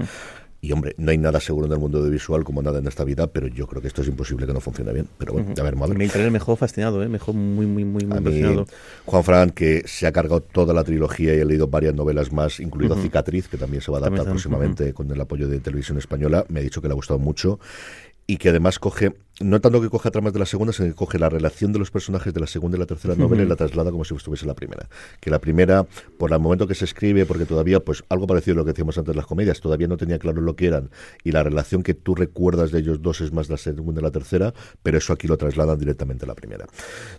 Y hombre, no hay nada seguro en el mundo audiovisual como nada en esta vida, pero yo creo que esto es imposible que no funcione bien. Pero bueno, a ver, madre. Me interesa mejor fascinado, ¿eh? mejor muy, muy, muy, muy fascinado. Juan Fran, que se ha cargado toda la trilogía y ha leído varias novelas más, incluido Cicatriz, que también se va a adaptar próximamente con el apoyo de Televisión Española, me ha dicho que le ha gustado mucho y que además coge, no tanto que coge tramas de la segunda, sino que coge la relación de los personajes de la segunda y la tercera novela y la traslada como si estuviese la primera. Que la primera, por el momento que se escribe, porque todavía, pues algo parecido a lo que decíamos antes de las comedias, todavía no tenía claro lo que eran, y la relación que tú recuerdas de ellos dos es más la segunda y la tercera, pero eso aquí lo trasladan directamente a la primera.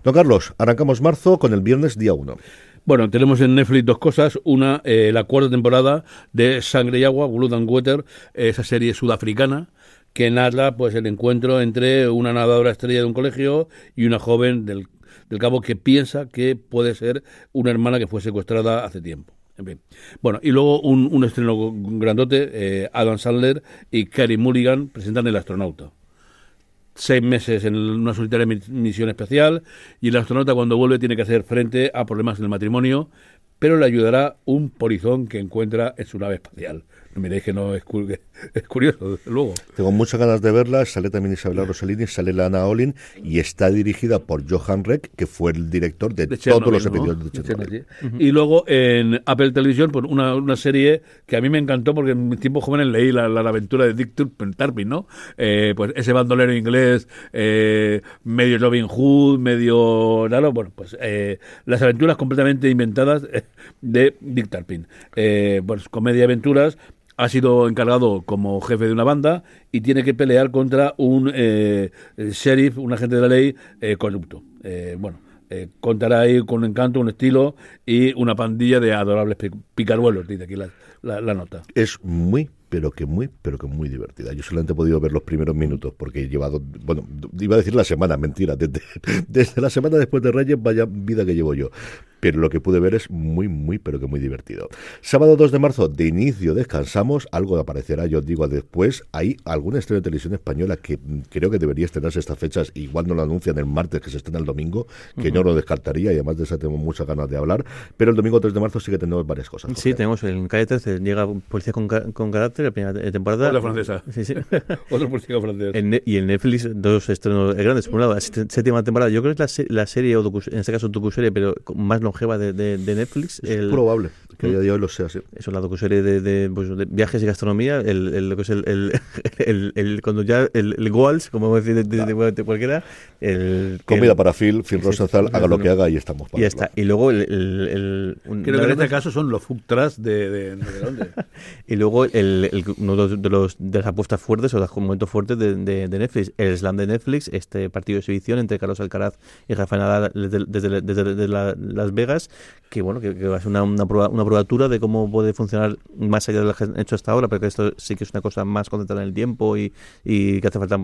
Don Carlos, arrancamos marzo con el viernes día 1. Bueno, tenemos en Netflix dos cosas. Una, eh, la cuarta temporada de Sangre y Agua, Blood and Water, esa serie sudafricana que narra pues el encuentro entre una nadadora estrella de un colegio y una joven del, del cabo que piensa que puede ser una hermana que fue secuestrada hace tiempo. En fin. Bueno, y luego un, un estreno grandote, eh, Adam Sandler y Kerry Mulligan presentan El astronauta. Seis meses en una solitaria misión especial y el astronauta cuando vuelve tiene que hacer frente a problemas en el matrimonio, pero le ayudará un polizón que encuentra en su nave espacial. Miréis que no es, es curioso, desde luego. Tengo muchas ganas de verla. Sale también Isabela Rossellini, sale la Ana Olin y está dirigida por Johan Reck, que fue el director de, todos los episodios de Chernobyl. Y luego en Apple Televisión, pues una, una, serie que a mí me encantó porque en mis tiempos jóvenes leí la, la, aventura de Dick Turpin, ¿no? Eh, pues ese bandolero inglés, eh, medio Robin Hood, medio... Claro, bueno, pues eh, las aventuras completamente inventadas de Dick Turpin. pues comedia aventuras ha sido encargado como jefe de una banda y tiene que pelear contra un eh, sheriff, un agente de la ley eh, corrupto. Eh, bueno, contará ahí con un encanto, un estilo y una pandilla de adorables picaruelos, dice aquí la, nota. Es muy pero que muy, pero que muy divertida. Yo solamente he podido ver los primeros minutos porque he llevado, bueno, iba a decir la semana, mentira, desde la semana después de Reyes, vaya vida que llevo yo pero lo que pude ver es muy, muy, pero que muy divertido. Sábado 2 de marzo, de inicio descansamos, algo aparecerá, yo os digo después, hay alguna estrella de televisión española que creo que debería estrenarse estas fechas, igual no lo anuncian el martes, que se estrena el domingo, que yo no lo descartaría, y además de eso tengo muchas ganas de hablar, pero el domingo 3 de marzo sí que tenemos varias cosas. Sí, tenemos en calle 13, llega Policía con, con Carácter, la primera temporada. Otra francesa. Sí, sí. Otro policía francés. y en Netflix, dos estrenos grandes. Por un lado, la séptima temporada, yo creo que es la, la serie, o en este caso docuserie, pero más longeva de, de, Netflix. Es probable que a día de hoy lo sea así. Eso, la docuserie de, de, pues, de viajes y gastronomía, el, el, lo que es el, el, el, cuando ya el, el Goals, como decir de, de, de, cualquiera, el comida para Phil, Phil Rosenthal, haga lo que haga y estamos para Y ya está. Y luego el, el, creo que en este caso son los food trucks de, de, de y luego el, uno de los de las apuestas fuertes o de los momentos fuertes de, de, Netflix, el slam de Netflix, este partido de exhibición entre Carlos Alcaraz y Rafael Nadal desde, desde, desde, Las Vegas, que bueno, que, va a ser una, una, una probatura de cómo puede funcionar más allá de lo que han hecho hasta ahora, porque esto sí que es una cosa más concentrada en el tiempo y, y que hace falta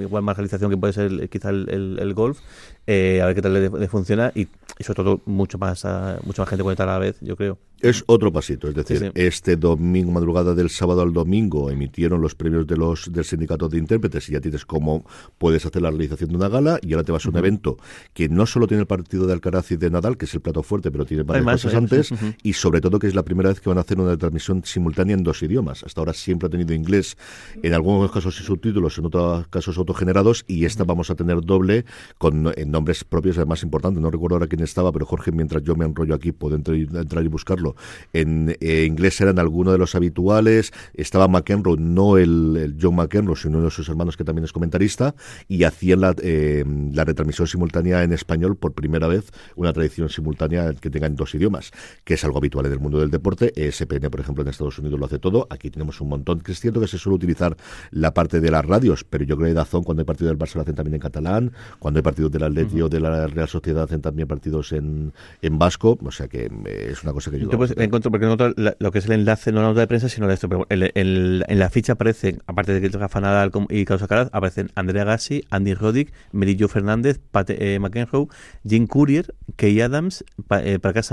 igual más realización que puede ser quizá el, el, golf, eh, a ver qué tal le, funciona y, sobre todo mucho más, mucha más gente conectada a la vez, yo creo. Es otro pasito, es decir, este domingo, madrugada del sábado al domingo, emitieron los premios de los del sindicato de intérpretes y ya tienes cómo puedes hacer la realización de una gala y ahora te vas a un evento que no solo tiene el partido de Alcaraz y de Nadal, que es el plato fuerte, pero tiene varias cosas antes y sobre todo que es la primera vez que van a hacer una transmisión simultánea en dos idiomas. Hasta ahora siempre ha tenido inglés, en algunos casos sin subtítulos, en otros casos autogenerados y esta vamos a tener doble con nombres propios, además importantes. No recuerdo ahora quién estaba, pero Jorge, mientras yo me enrollo aquí, puedo entrar y buscarlo en eh, inglés eran algunos de los habituales. Estaba McEnroe, no el, John McEnroe, sino uno de sus hermanos que también es comentarista, y hacían la, eh, la retransmisión simultánea en español por primera vez, una tradición simultánea que tenga en dos idiomas, que es algo habitual en el mundo del deporte. ESPN, por ejemplo, en Estados Unidos lo hace todo. Aquí tenemos un montón, que es cierto que se suele utilizar la parte de las radios, pero yo creo que Dazón, cuando hay partido del Barça, lo hacen también en catalán, cuando hay partidos del Atleti o de la Real Sociedad, hacen también partidos en, en vasco, o sea que eh, es una cosa que yo... Pues, encuentro, porque no lo que es el enlace, no la nota de prensa, sino esto. Pero en la ficha aparecen, aparte de que Rafa Nadal y Carlos Alcaraz, aparecen Andrea Gassi, Andy Roddick, Merillo Fernández, Pat eh, McEnroe, Jim Courier, Kay Adams, pa, eh, Prakash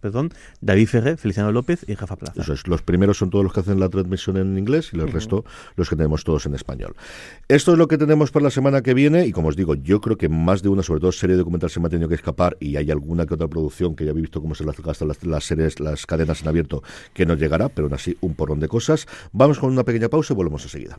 perdón, David Ferrer, Feliciano López y Rafa Plaza. Eso es, los primeros son todos los que hacen la transmisión en inglés y el resto los que tenemos todos en español. Esto es lo que tenemos para la semana que viene y como os digo, yo creo que más de una, sobre todo serie documental se me ha tenido que escapar y hay alguna que otra producción que ya habéis visto cómo se las gastan las, las, series, las cadenas en abierto que nos llegará, pero aún así un porrón de cosas. Vamos con una pequeña pausa y volvemos enseguida.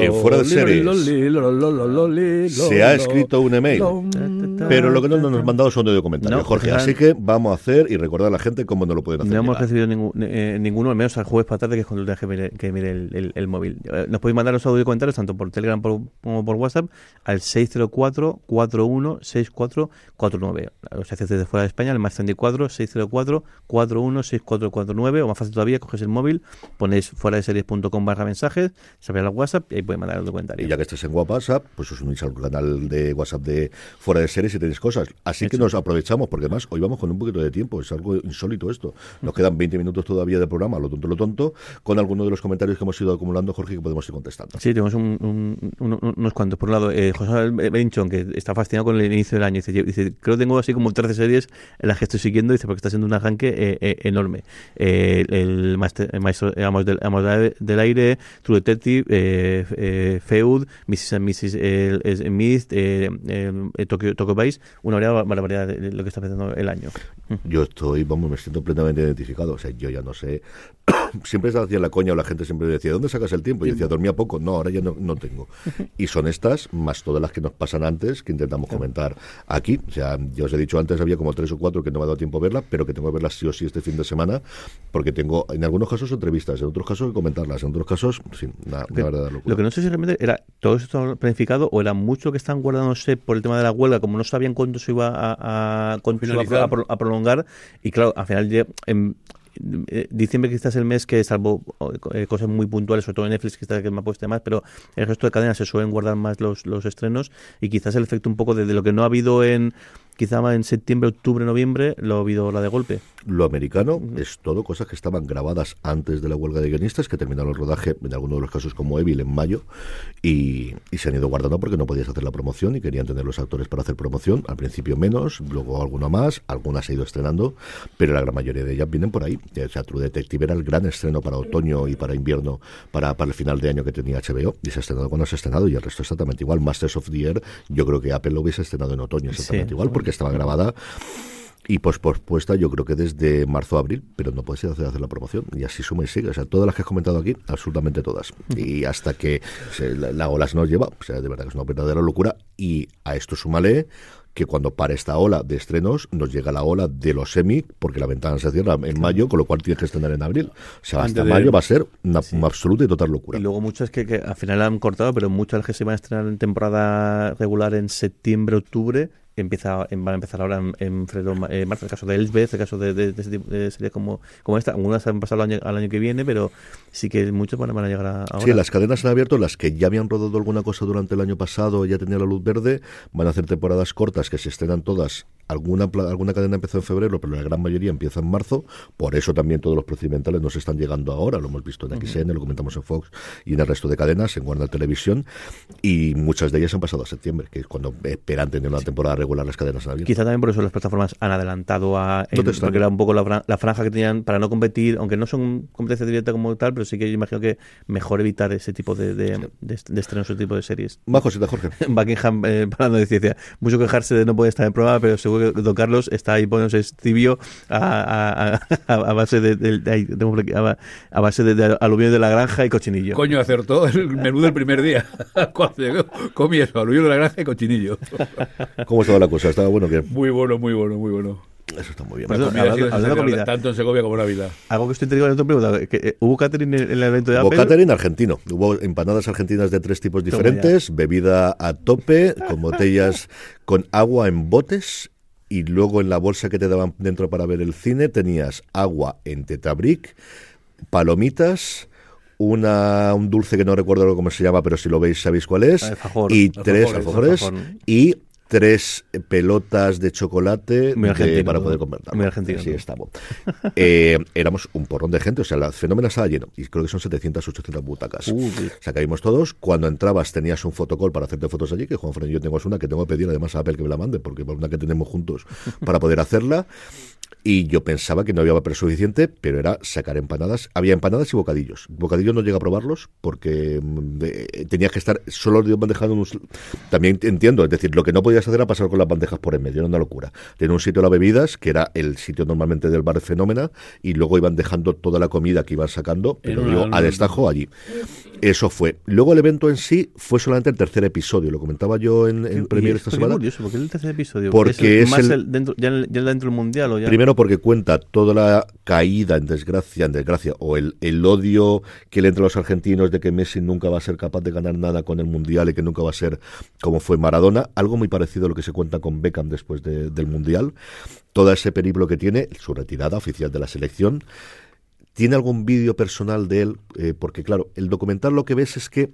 En fuera de series se ha escrito un email, pero lo que no nos han mandado son de Jorge. Así que vamos a hacer y recordar a la gente cómo no lo pueden hacer. No hemos recibido ningún, eh, ninguno, al menos al jueves para tarde, que es cuando que mire, que mire el, el, móvil. Eh, nos podéis mandar los audio comentarios tanto por Telegram como por WhatsApp al 604-416449. Los haces desde fuera de España, el más 34 604 416449 o más fácil todavía, coges el móvil, ponéis fuera de series com barra mensajes, se abre el WhatsApp y ahí puede mandar el comentario. Y ya que estés en WhatsApp, pues os unís al canal de WhatsApp de Fuera de Series y tenéis cosas. Así que nos aprovechamos, porque además hoy vamos con un poquito de tiempo, es algo insólito esto. Nos quedan 20 minutos todavía de programa, lo tonto, lo tonto, con algunos de los comentarios que hemos ido acumulando, Jorge, que podemos ir contestando. Sí, tenemos unos cuantos. Por un lado, eh, José Benchon, que está fascinado con el inicio del año, dice, dice, creo que tengo así como 13 series en las que estoy siguiendo, dice, porque está siendo un arranque eh, eh, enorme. el, maestro, Amos del, Amos del Aire True Detective, eh, eh, Feud, Mrs. and Mrs. Eh, Smith, eh, eh, Tokyo, Tokyo Vice, una barbaridad de lo que está pasando el año. Yo estoy, vamos, me siento plenamente identificado. O sea, yo ya no sé siempre se hacía la coña o la gente siempre decía, ¿dónde sacas el tiempo? Y yo decía, dormía poco. No, ahora ya no, no, tengo. Y son estas, más todas las que nos pasan antes, que intentamos comentar aquí. O sea, ya os he dicho antes, había como tres o cuatro que no me ha dado tiempo a verlas, pero que tengo que verlas sí o sí este fin de semana, porque tengo, en algunos casos, entrevistas, en otros casos, comentarlas, en otros casos, sí, una, verdad Lo que no sé si realmente era todo esto planificado o era mucho que están guardándose por el tema de la huelga, como no sabían cuánto se iba a, a, a, prolongar, y claro, al final, en, eh, diciembre quizás es el mes que salvo eh, cosas muy puntuales, sobre todo en Netflix está que me ha puesto más, pero el resto de cadenas se suelen guardar más los, los estrenos y quizás el efecto un poco de lo que no ha habido en quizá en septiembre, octubre, noviembre, lo ha habido la de golpe. Lo americano es todo cosas que estaban grabadas antes de la huelga de guionistas, que terminaron el rodaje, en algunos de los casos como Evil, en mayo, y, se han ido guardando porque no podías hacer la promoción y querían tener los actores para hacer promoción. Al principio menos, luego alguna más, algunas se ha ido estrenando, pero la gran mayoría de ellas vienen por ahí. O sea, True Detective era el gran estreno para otoño y para invierno, para, para el final de año que tenía HBO, y se ha estrenado cuando se ha estrenado, y el resto exactamente igual. Masters of the Air, yo creo que Apple lo hubiese estrenado en otoño exactamente igual, porque estaba grabada y pues pospuesta yo creo que desde marzo a abril, pero no puede ser hacer, hacer la promoción. Y así suma y sigue. O sea, todas las que has comentado aquí, absolutamente todas. Y hasta que la, ola se nos lleva, o sea, de verdad que es una verdadera locura. Y a esto súmale que cuando para esta ola de estrenos nos llega la ola de los semi, porque la ventana se cierra en mayo, con lo cual tienes que estrenar en abril. O sea, hasta mayo va a ser una, absoluta y total locura. Y luego muchas que, que al final han cortado, pero muchas que se van a estrenar en temporada regular en septiembre, octubre, empieza van a empezar ahora en, febrero, eh, marzo, el caso de Elsbeth, el caso de, de, de, series como, como esta. Algunas han pasado al año, al año que viene, pero sí que muchos van, a llegar a, ahora. Sí, las cadenas han abierto, las que ya habían rodado alguna cosa durante el año pasado, ya tenían la luz verde, van a hacer temporadas cortas que se estrenan todas. Alguna, alguna cadena empezó en febrero, pero la gran mayoría empieza en marzo. Por eso también todos los procedimentales nos están llegando ahora. Lo hemos visto en XN, lo comentamos en Fox y en el resto de cadenas, en Warner Televisión. Y muchas de ellas han pasado a septiembre, que es cuando esperan tener una temporada regular las cadenas abiertas. Quizá también por eso las plataformas han adelantado a. porque era un poco la, la, franja que tenían para no competir, aunque no son competencia directa como tal, pero sí que yo imagino que mejor evitar ese tipo de, de, de, estrenos, ese tipo de series. Más cositas, Jorge. Buckingham, eh, hablando de ciencia, mucho quejarse de no poder estar en prueba, pero seguro que don Carlos está ahí poniéndose tibio a, a, a, base de, a, base de, aluminio de la granja y cochinillo. Coño, acertó el menú del primer día. Comí eso, aluminio de la granja y cochinillo. ¿Cómo estaba la cosa? ¿Estaba bueno que Muy bueno, muy bueno, muy bueno. Eso está muy bien. Pues comida, Tanto en Segovia como en Navidad. Algo que estoy te en otra pregunta. Eh, ¿Hubo catering en el evento de Apple? Hubo catering argentino. Hubo empanadas argentinas de tres tipos diferentes, bebida a tope, con botellas con agua en botes y luego en la bolsa que te daban dentro para ver el cine tenías agua en tetabric, palomitas, una, un dulce que no recuerdo cómo se llama, pero si lo veis sabéis cuál es, y tres alfajores, y tres pelotas de chocolate para poder comer. Muy argentino. Sí, estamos. Eh, éramos un porrón de gente, o sea, la fenómeno estaba lleno, y creo que son 700, 800 butacas. Uh, o sea, caímos todos. Cuando entrabas tenías un fotocall para hacerte fotos allí, que Juan Fran y yo tengo una que tengo que pedir además a Apple que me la mande, porque por una que tenemos juntos para poder hacerla. Y yo pensaba que no había papel suficiente, pero era sacar empanadas. Había empanadas y bocadillos. Bocadillos no llega a probarlos porque mm, tenías que estar solo bandejando unos... También entiendo, es decir, lo que no podías hacer era pasar con las bandejas por en medio, era una locura. Tenía un sitio de las bebidas, que era el sitio normalmente del bar Fenómena, y luego iban dejando toda la comida que iban sacando, pero digo, a destajo allí. Eso fue. Luego el evento en sí fue solamente el tercer episodio, lo comentaba yo en, en Premier esta semana. Curioso, ¿por qué el tercer episodio? Porque, es, el, dentro, ya, dentro del mundial o ya... Primero porque cuenta toda la caída en desgracia, en desgracia, o el, el odio que le entra a los argentinos de que Messi nunca va a ser capaz de ganar nada con el mundial y que nunca va a ser como fue Maradona, algo muy parecido a lo que se cuenta con Beckham después del mundial, todo ese periplo que tiene, su retirada oficial de la selección. ¿Tiene algún vídeo personal de él? Eh, porque claro, el documental lo que ves es que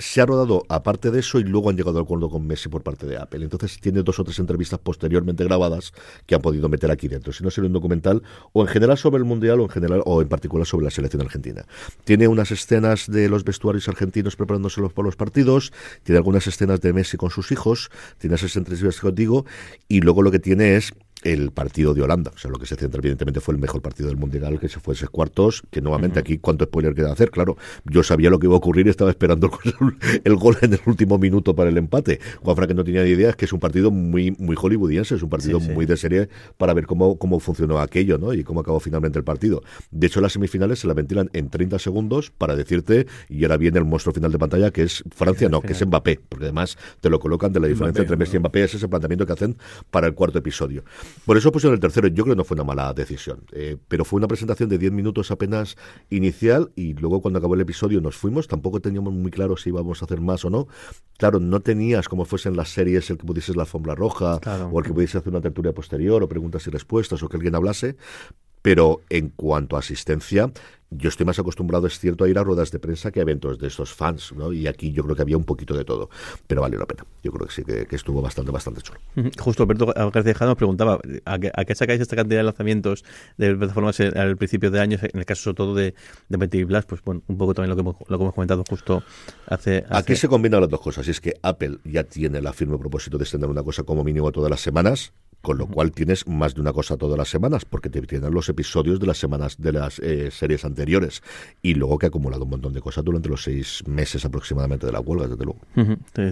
se ha rodado aparte de eso y luego han llegado al acuerdo con Messi por parte de Apple. Entonces tiene dos o tres entrevistas posteriormente grabadas que han podido meter aquí dentro. Si no sería un documental o en general sobre el Mundial o en general o en particular sobre la selección argentina. Tiene unas escenas de los vestuarios argentinos preparándose por los partidos, tiene algunas escenas de Messi con sus hijos, tiene esas entrevistas que os digo y luego lo que tiene es el partido de Holanda. O sea, lo que se centra evidentemente fue el mejor partido del Mundial, que se fue ese cuartos, que nuevamente aquí, ¿cuánto spoiler queda hacer? Claro, yo sabía lo que iba a ocurrir y estaba esperando el, gol en el último minuto para el empate. Juan Frank no tenía ni idea, es que es un partido muy, muy hollywoodiense, es un partido muy de serie para ver cómo, cómo funcionó aquello, ¿no? Y cómo acabó finalmente el partido. De hecho, las semifinales se la ventilan en 30 segundos para decirte, y ahora viene el monstruo final de pantalla, que es Francia, no, que es Mbappé, porque además te lo colocan de la diferencia entre Messi y Mbappé, es ese planteamiento que hacen para el cuarto episodio. Por eso pusieron el tercero. Yo creo que no fue una mala decisión. Eh, pero fue una presentación de 10 minutos apenas inicial y luego cuando acabó el episodio nos fuimos. Tampoco teníamos muy claro si íbamos a hacer más o no. Claro, no tenías como fuesen las series el que pudieses la alfombra roja o el que pudiese hacer una tertulia posterior o preguntas y respuestas o que alguien hablase. Pero en cuanto a asistencia, yo estoy más acostumbrado, es cierto, a ir a ruedas de prensa que a eventos de estos fans, ¿no? Y aquí yo creo que había un poquito de todo, pero valió la pena. Yo creo que sí, que, estuvo bastante, bastante chulo. Justo Alberto García nos preguntaba, ¿a qué, sacáis esta cantidad de lanzamientos de plataformas al principio de año? En el caso sobre todo de, de Blast, pues bueno, un poco también lo que hemos, lo que hemos comentado justo hace, Aquí se combinan las dos cosas, y es que Apple ya tiene la firme propósito de extender una cosa como mínimo todas las semanas, con lo cual tienes más de una cosa todas las semanas, porque te tienen los episodios de las semanas de las eh, series anteriores, y luego que ha acumulado un montón de cosas durante los seis meses aproximadamente de la huelga, desde luego.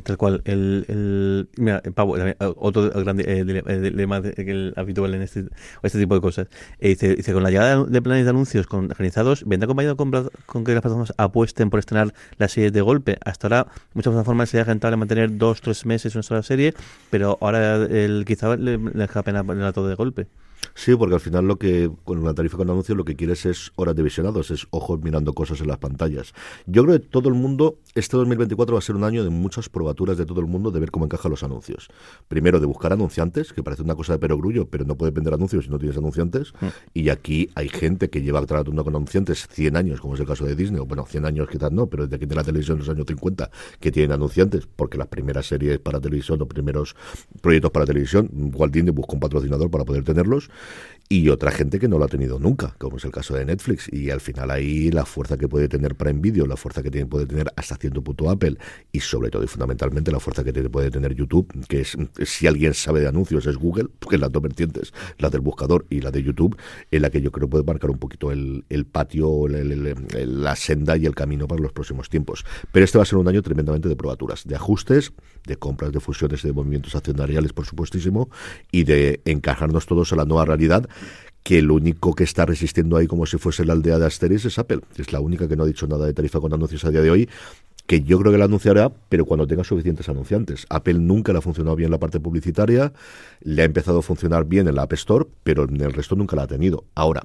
tal cual. El, el mira, Pavo, otro grande eh, dilema eh, habitual en este, este tipo de cosas. dice, dice, con la llegada de planes de anuncios con, organizados, ¿vendrá acompañado con, con que las plataformas apuesten por estrenar las series de golpe? Hasta ahora muchas plataformas se rentable mantener dos, tres meses una sola serie, pero ahora el, quizá le, deja pena ponerla todo de golpe. Sí, porque al final lo que con una tarifa con anuncios lo que quieres es horas de visionados, es ojos mirando cosas en las pantallas. Yo creo que todo el mundo, este 2024 va a ser un año de muchas probaturas de todo el mundo de ver cómo encajan los anuncios. Primero de buscar anunciantes, que parece una cosa de perogrullo, pero no puedes vender anuncios si no tienes anunciantes. Mm. Y aquí hay gente que lleva tratando con anunciantes 100 años, como es el caso de Disney, o bueno, 100 años quizás no, pero desde aquí de la televisión en los años 50, que tienen anunciantes, porque las primeras series para televisión, los primeros proyectos para televisión, Walt Disney busca un patrocinador para poder tenerlos y otra gente que no lo ha tenido nunca, como es el caso de Netflix. Y al final ahí la fuerza que puede tener Prime Video, la fuerza que puede tener hasta cierto punto Apple y sobre todo y fundamentalmente la fuerza que puede tener YouTube, que es si alguien sabe de anuncios es Google, porque las dos vertientes, la del buscador y la de YouTube, en la que yo creo puede marcar un poquito el, el patio, la senda y el camino para los próximos tiempos. Pero este va a ser un año tremendamente de probaturas, de ajustes, de compras, de fusiones, de movimientos accionariales, por supuestísimo, y de encajarnos todos a la nueva realidad que el único que está resistiendo ahí como si fuese la aldea de Asteris es Apple. Es la única que no ha dicho nada de tarifa con anuncios a día de hoy, que yo creo que la anunciará, pero cuando tenga suficientes anunciantes. Apple nunca le ha funcionado bien la parte publicitaria, le ha empezado a funcionar bien en la App Store, pero en el resto nunca la ha tenido. Ahora,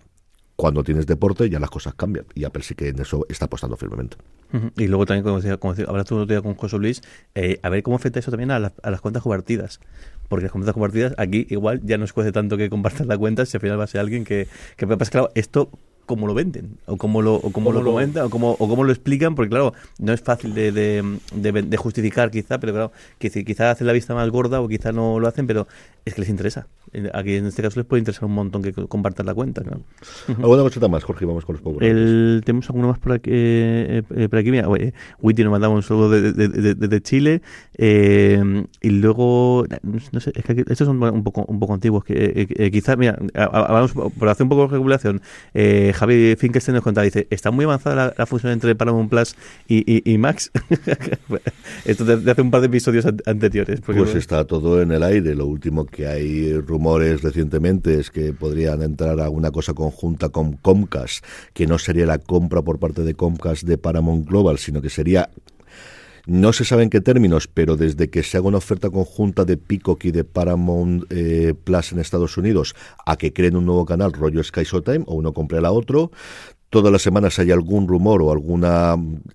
cuando tienes deporte ya las cosas cambian y Apple sí que en eso está apostando firmemente. Y luego también, como decía, como decía tú otro día con José Luis, eh, a ver cómo afecta eso también a, a las cuentas compartidas porque las cuentas compartidas aquí igual ya no cueste tanto que compartas la cuenta si al final va a ser alguien que, que pues claro, esto cómo lo venden o cómo lo o cómo, lo, comentan o cómo o cómo lo explican porque claro no es fácil de, de, justificar quizá pero claro que quizá hacen la vista más gorda o quizá no lo hacen pero es que les interesa. Aquí en este caso les puede interesar un montón que compartan la cuenta ¿no? alguna cosita más Jorge vamos con los pobres. El, tenemos alguno más por aquí eh, eh, por aquí mira Witty nos mandaba un saludo de, Chile eh, y luego no sé es que estos son un poco un poco antiguos que quizá mira vamos por hacer un poco de regulación eh, Javi Finkelstein nos contaba, dice, está muy avanzada la, fusión entre Paramount Plus y, Max. Esto de, hace un par de episodios anteriores. Pues está todo en el aire. Lo último que hay rumores recientemente es que podrían entrar a una cosa conjunta con Comcast, que no sería la compra por parte de Comcast de Paramount Global, sino que sería no se sabe en qué términos, pero desde que se haga una oferta conjunta de Peacock y de Paramount eh, Plus en Estados Unidos a que creen un nuevo canal rollo Sky Showtime o uno compre la otro, todas las semanas hay algún rumor o algún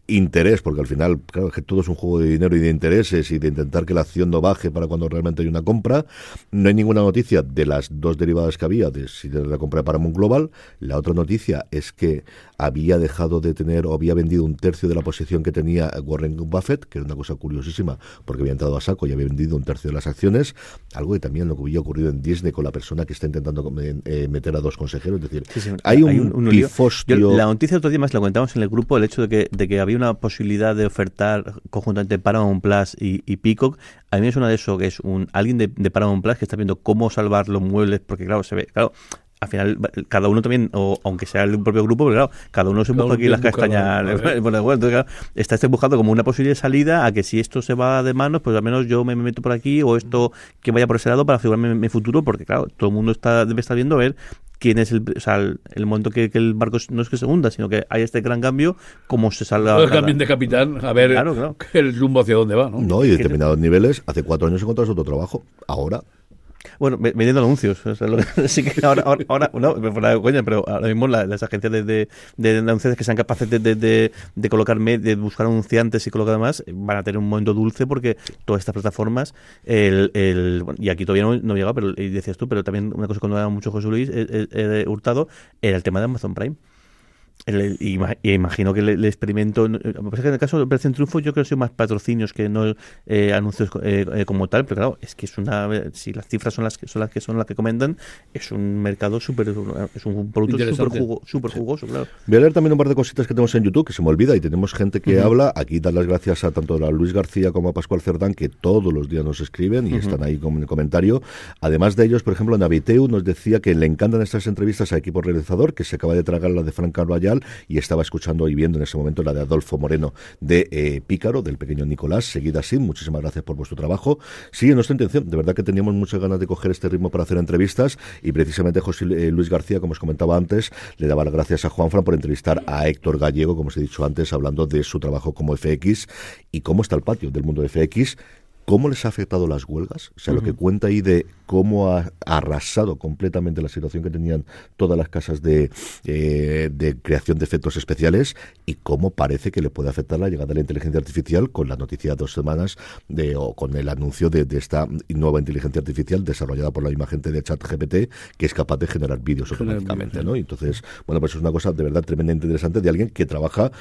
interés, porque al final, claro, que todo es un juego de dinero y de intereses y de intentar que la acción no baje para cuando realmente hay una compra. No hay ninguna noticia de las dos derivadas que había, de si de la compra de Paramount Global. La otra noticia es que había dejado de tener o había vendido un tercio de la posición que tenía Warren Buffett, que era una cosa curiosísima, porque había entrado a saco y había vendido un tercio de las acciones. Algo que también lo que había ocurrido en Disney con la persona que está intentando eh, meter a dos consejeros. Es decir, hay un, un, la noticia otro día más lo comentamos en el grupo, el hecho de que, de que había una posibilidad de ofertar conjuntamente Paramount Plus y, y Peacock. A mí me suena de eso, que es un alguien de, de Paramount Plus que está viendo cómo salvar los muebles, porque claro, se ve, claro, al final cada uno también, o aunque sea el propio grupo, pero claro, cada uno se busca aquí las castañas. Bueno, entonces, claro, está este buscando como una posible salida a que si esto se va de manos, pues al menos yo me, meto por aquí o esto que vaya por ese lado para asegurarme mi, futuro, porque claro, todo el mundo está debe estar viendo a ver quién es el, o sea, el, momento que, el barco no es que se hunda, sino que hay este gran cambio, cómo se salga. El cambio de capitán, a ver el rumbo hacia dónde va, ¿no? No, y determinados niveles, hace cuatro años encontraste otro trabajo. Ahora bueno, vendiendo anuncios. O sea, sí que ahora, ahora, no, fuera coña, pero ahora mismo las agencias de, de, anunciantes que sean capaces de, de, de colocar, de buscar anunciantes y colocar demás, van a tener un momento dulce porque todas estas plataformas, el, el y aquí todavía no, no llegado, pero decías tú, pero también una cosa que no daba mucho José Luis he Hurtado era el tema de Amazon Prime y, imagino que el, experimento, en el caso de Operación Triunfo yo creo que son más patrocinios que no eh, anuncios eh, eh, como tal, pero claro, es que es una, si las cifras son las que son las que son las que comentan, es un mercado súper, es un producto súper jugoso, claro. Voy a leer también un par de cositas que tenemos en YouTube, que se me olvida, y tenemos gente que habla, aquí dar las gracias a tanto a Luis García como a Pascual Cerdán, que todos los días nos escriben y están ahí con el comentario. Además de ellos, por ejemplo, Naviteu nos decía que le encantan estas entrevistas a equipo realizador, que se acaba de tragar la de Frank Y estaba escuchando y viendo en ese momento la de Adolfo Moreno de eh, Pícaro, del pequeño Nicolás, seguida así. Muchísimas gracias por vuestro trabajo. Sí, en nuestra intención, de verdad que teníamos muchas ganas de coger este ritmo para hacer entrevistas y precisamente José eh, Luis García, como os comentaba antes, le daba las gracias a Juanfran por entrevistar a Héctor Gallego, como os he dicho antes, hablando de su trabajo como FX y cómo está el patio del mundo de FX cómo les ha afectado las huelgas, o sea, lo que cuenta ahí de cómo ha arrasado completamente la situación que tenían todas las casas de, eh, de creación de efectos especiales y cómo parece que le puede afectar la llegada de la inteligencia artificial con la noticia de dos semanas de, o con el anuncio de, esta nueva inteligencia artificial desarrollada por la misma gente de ChatGPT que es capaz de generar vídeos automáticamente, ¿no? entonces, bueno, pues es una cosa de verdad tremendamente interesante de alguien que trabaja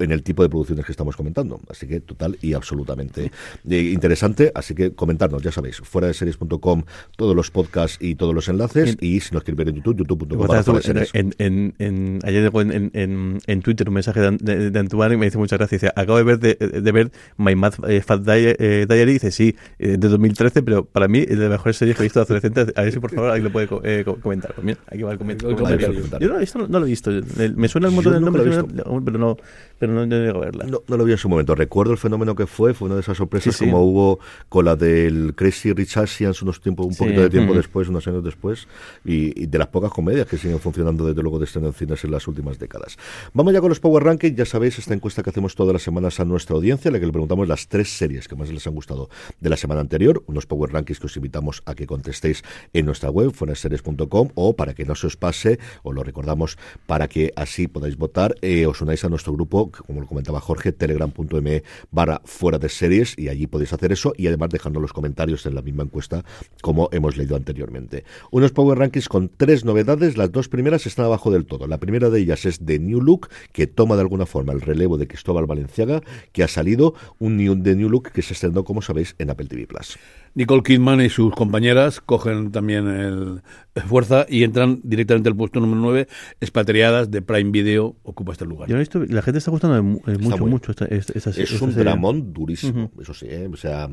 en el tipo de producciones que estamos comentando. Así que total y absolutamente eh, interesante. Así que comentarnos, ya sabéis, fuera de series.com, todos los podcasts y todos los enlaces. y si nos queréis ver en YouTube, youtube.com. En, ayer llegó en, Twitter un mensaje de, de, Antoine y me dice muchas gracias. Dice, acabo de ver, de, ver My Math eh, Fat eh, Diary. Dice, sí, de 2013, pero para mí es de las mejores series que he visto de adolescente. A ver si por favor alguien lo puede comentar. Pues mira, aquí va el comentario. Yo no, esto no, lo he visto. Me suena el montón de nombres, pero no pero no verla. No, lo vi en su momento. Recuerdo el fenómeno que fue, fue una de esas sorpresas como hubo con la del Crazy Rich Asians unos tiempo, un poquito de tiempo después, unos años después, y, de las pocas comedias que siguen funcionando desde luego de este en cines en las últimas décadas. Vamos ya con los Power Rankings, ya sabéis, esta encuesta que hacemos todas las semanas a nuestra audiencia, en la que le preguntamos las tres series que más les han gustado de la semana anterior, unos Power Rankings que os invitamos a que contestéis en nuestra web, foneseries.com, o para que no se os pase, os lo recordamos para que así podáis votar, eh, os unáis a nuestro grupo como lo comentaba Jorge, telegram.me barra fuera de series y allí podéis hacer eso y además dejando los comentarios en la misma encuesta como hemos leído anteriormente. Unos Power Rankings con tres novedades, las dos primeras están abajo del todo. La primera de ellas es de New Look, que toma de alguna forma el relevo de Cristóbal Valenciaga, que ha salido un New, de New Look que se estrenó, como sabéis, en Apple TV Plus. Nicole Kidman y sus compañeras cogen también el, fuerza y entran directamente al puesto número 9, expatriadas de Prime Video, ocupa este lugar. Yo he visto, la gente está gustando mucho, mucho esta, esta, Es un dramón durísimo, eso sí, ¿eh? o sea,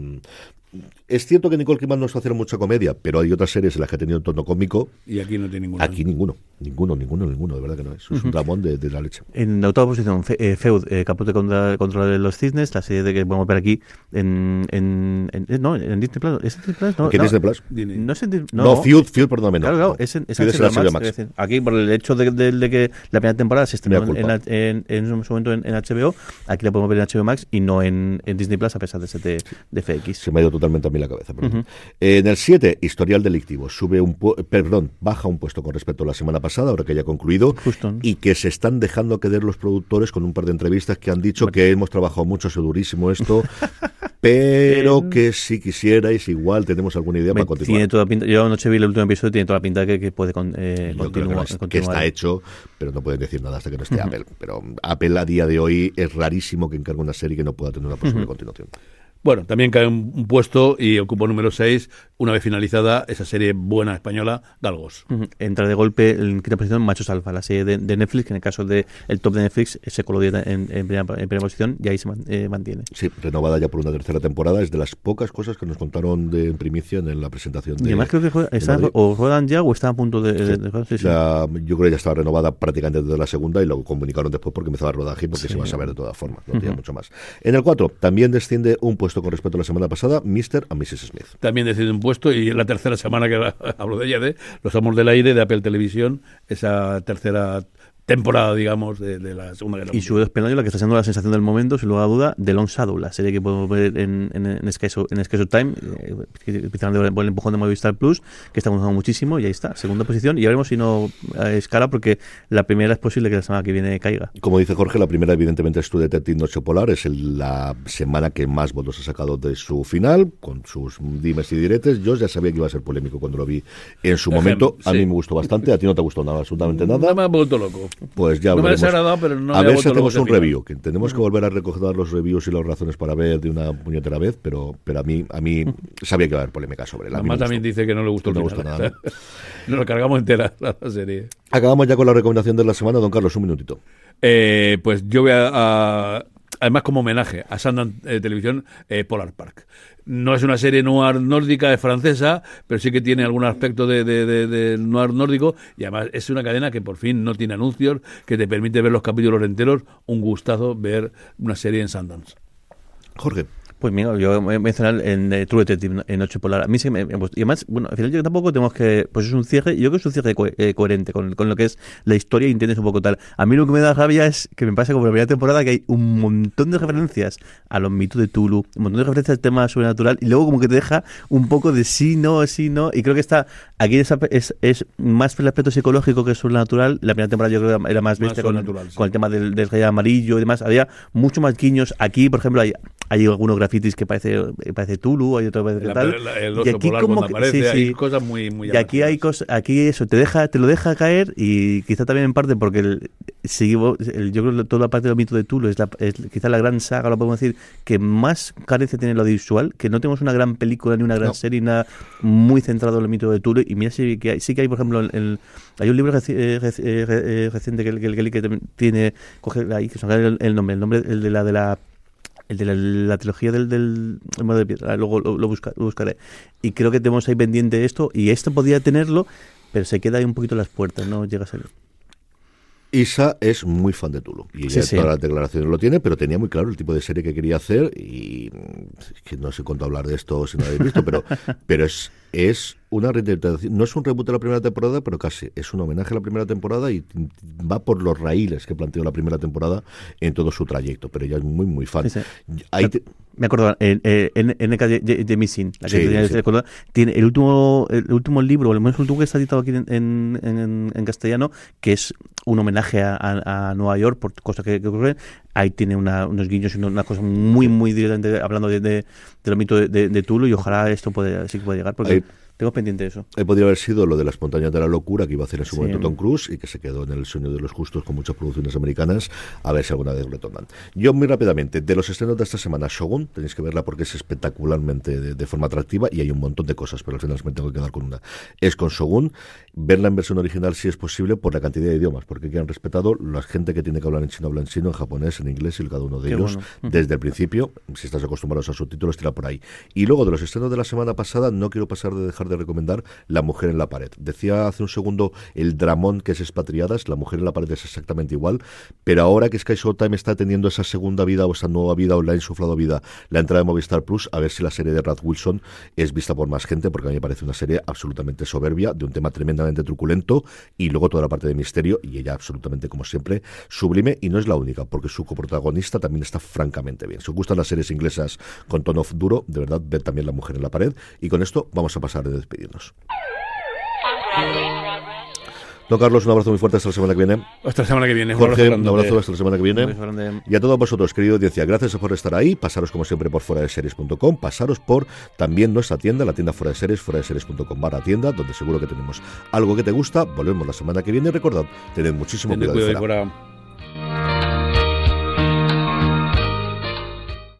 es cierto que Nicole Kidman no está haciendo mucha comedia, pero hay otras series en las que ha tenido un tono cómico. Y aquí no tiene ninguno. Aquí ninguno, ninguno, ninguno, ninguno, de verdad que no es. Es un dramón de, la leche. En la octava posición, eh, Feud, eh, Capote contra, contra los cisnes, la serie de que podemos ver aquí en, en, en no, en Disney Plus. ¿Es Disney Plus? No, ¿Qué no, Disney Plus? No, es en, no, no, Feud, Feud, perdóname. No, claro, claro, es en, es en Max. aquí, por el hecho de, de, que la primera temporada se estrenó en, en, en, su momento en, HBO, aquí la podemos ver en HBO Max y no en, Disney Plus, a pesar de ser de, de FX. Se me ha ido totalmente a mí la cabeza en el 7, historial delictivo. Sube un perdón, baja un puesto con respecto a la semana pasada, ahora que ya ha concluido. Y que se están dejando quedar los productores con un par de entrevistas que han dicho que hemos trabajado mucho, ha durísimo esto. pero que si quisierais, igual tenemos alguna idea para continuar. Tiene toda pinta, yo anoche vi el último episodio, tiene toda la pinta que, que puede eh, continuar, que, está hecho, pero no pueden decir nada hasta que no esté Apple. Pero Apple a día de hoy es rarísimo que encargue una serie que no pueda tener una posible continuación. Bueno, también cae un, puesto y ocupa número 6, una vez finalizada esa serie buena española, Galgos. Entra de golpe en quinta posición Machos Alfa, la serie de, Netflix, que en el caso del el top de Netflix se coló en, en, primera, posición y ahí se eh, mantiene. Sí, renovada ya por una tercera temporada, es de las pocas cosas que nos contaron de primicia en la presentación de. Y además creo que está, o juegan ya o están a punto de. yo creo que ya estaba renovada prácticamente desde la segunda y lo comunicaron después porque empezaba a rodaje porque se va a saber de todas formas, no tiene mucho más. En el 4 también desciende un puesto con respecto a la semana pasada, Mr. and Mrs. Smith. También decide un puesto y la tercera semana que hablo de ella, de Los Amos del Aire de Apple Televisión, esa tercera temporada, digamos, de, la Segunda Guerra Y su Peldaño, la que está siendo la sensación del momento, sin lugar a duda, de Long Shadow, la serie que podemos ver en, en, en, en Time, eh, por el empujón de Movistar Plus, que está gustando muchísimo, y ahí está, segunda posición, y ya veremos si no escala, porque la primera es posible que la semana que viene caiga. Como dice Jorge, la primera evidentemente es True Detective Noche Polar, es la semana que más votos ha sacado de su final, con sus dimes y diretes. Yo ya sabía que iba a ser polémico cuando lo vi en su momento, a mí me gustó bastante, a ti no te gustó nada, absolutamente nada. Nada me ha vuelto loco. Pues ya no me pero no A ver si hacemos un review, que tenemos que volver a recoger los reviews y las razones para ver de una puñetera vez, pero, pero a mí a mí sabía que iba a haber polémica sobre la Mamá también dice que no le gustó no el nada. Nos lo cargamos entera la serie. Acabamos ya con la recomendación de la semana, don Carlos, un minutito. Eh, pues yo voy a, además como homenaje a Sundance eh, Televisión, eh, Polar Park. No es una serie noir nórdica, es francesa, pero sí que tiene algún aspecto de, de, noir nórdico y además es una cadena que por fin no tiene anuncios, que te permite ver los capítulos enteros. Un gustazo ver una serie en Sundance. Jorge. Pues mira, yo voy a mencionar en eh, True Detective, en Noche Polar. A mí sí me, y además, bueno, al final yo tampoco tenemos que, pues es un cierre, yo creo que es un cierre eh, coherente con, con, lo que es la historia y entiendes un poco tal. A mí lo que me da rabia es que me pasa como la primera temporada que hay un montón de referencias a los mitos de Tulu, un montón de referencias al tema sobrenatural y luego como que te deja un poco de sí, no, sí, no. Y creo que está, aquí es, es, es más el aspecto psicológico que sobrenatural. La primera temporada yo creo que era más, bestia con, con, el tema del, del rey amarillo y demás. Había mucho más guiños. Aquí, por ejemplo, hay, hay algunos grafitis que parece, parece Tulu, hay otro que parece tal. y aquí como aparece, hay cosas muy, muy Y aquí hay cosas, aquí eso, te deja, te lo deja caer y quizá también en parte porque el, yo creo que toda la parte del mito de Tulu es, la, es quizá la gran saga, lo podemos decir, que más carencia tiene lo audiovisual, que no tenemos una gran película ni una gran serie, nada muy centrado en el mito de Tulu. Y mira, sí que hay, sí que hay por ejemplo, el, hay un libro eh, eh, reciente que el que, que, tiene, coge ahí, que son el, nombre, el nombre, el de la de la el de la, trilogía del, del modo de piedra, luego lo, buscaré. Y creo que tenemos ahí pendiente esto, y esto podría tenerlo, pero se queda ahí un poquito las puertas, no llega a ser. Isa es muy fan de Tulu y ella todas las declaraciones lo tiene, pero tenía muy claro el tipo de serie que quería hacer y que no sé cuánto hablar de esto si no lo habéis visto, pero, pero es, es una reinterpretación, no es un reboot de la primera temporada, pero casi es un homenaje a la primera temporada y va por los raíles que planteó la primera temporada en todo su trayecto, pero ella es muy, muy fan. me acuerdo, en, en, en de Missing, la que tiene el último, el último libro, o el menos último que está editado aquí en, en, castellano, que es un homenaje a, a, Nueva York por cosas que, ocurren. Ahí tiene una, unos guiños y una cosa muy, muy directamente hablando de, de, de mito de, de, Tulu y ojalá esto puede, sí que pueda llegar. Porque tengo pendiente eso. Eh, podría haber sido lo de las montañas de la locura que iba a hacer en su momento Tom Cruise y que se quedó en el sueño de los justos con muchas producciones americanas. A ver si alguna vez retornan. Yo, muy rápidamente, de los estrenos de esta semana, Shogun, tenéis que verla porque es espectacularmente de, forma atractiva y hay un montón de cosas, pero al final me tengo que quedar con una. Es con Shogun. Verla en versión original si es posible por la cantidad de idiomas, porque aquí han respetado la gente que tiene que hablar en chino habla en chino, en japonés, en inglés y cada uno de ellos desde el principio. Si estás acostumbrado a subtítulos, tira por ahí. Y luego de los estrenos de la semana pasada, no quiero pasar de dejar de recomendar la mujer en la pared. Decía hace un segundo el dramón que es expatriadas, la mujer en la pared es exactamente igual, pero ahora que Sky Showtime está teniendo esa segunda vida o esa nueva vida o la ha insuflado vida, la entrada de Movistar Plus, a ver si la serie de Rad Wilson es vista por más gente, porque a mí me parece una serie absolutamente soberbia, de un tema tremendamente truculento, y luego toda la parte de misterio, y ella absolutamente, como siempre, sublime, y no es la única, porque su coprotagonista también está francamente bien. Si os gustan las series inglesas con tono duro, de verdad, ver también La mujer en la pared, y con esto vamos a pasar de despedirnos. Don Carlos, un abrazo muy fuerte hasta la semana que viene. Hasta la semana que viene. Jorge, un abrazo, hasta la semana que viene. Y a todos vosotros, querido audiencia, gracias por estar ahí. Pasaros como siempre por fuera de series.com. Pasaros por también nuestra tienda, la tienda fuera de series, fuera de series.com barra tienda, donde seguro que tenemos algo que te gusta. Volvemos la semana que viene. Recordad, tened muchísimo cuidado.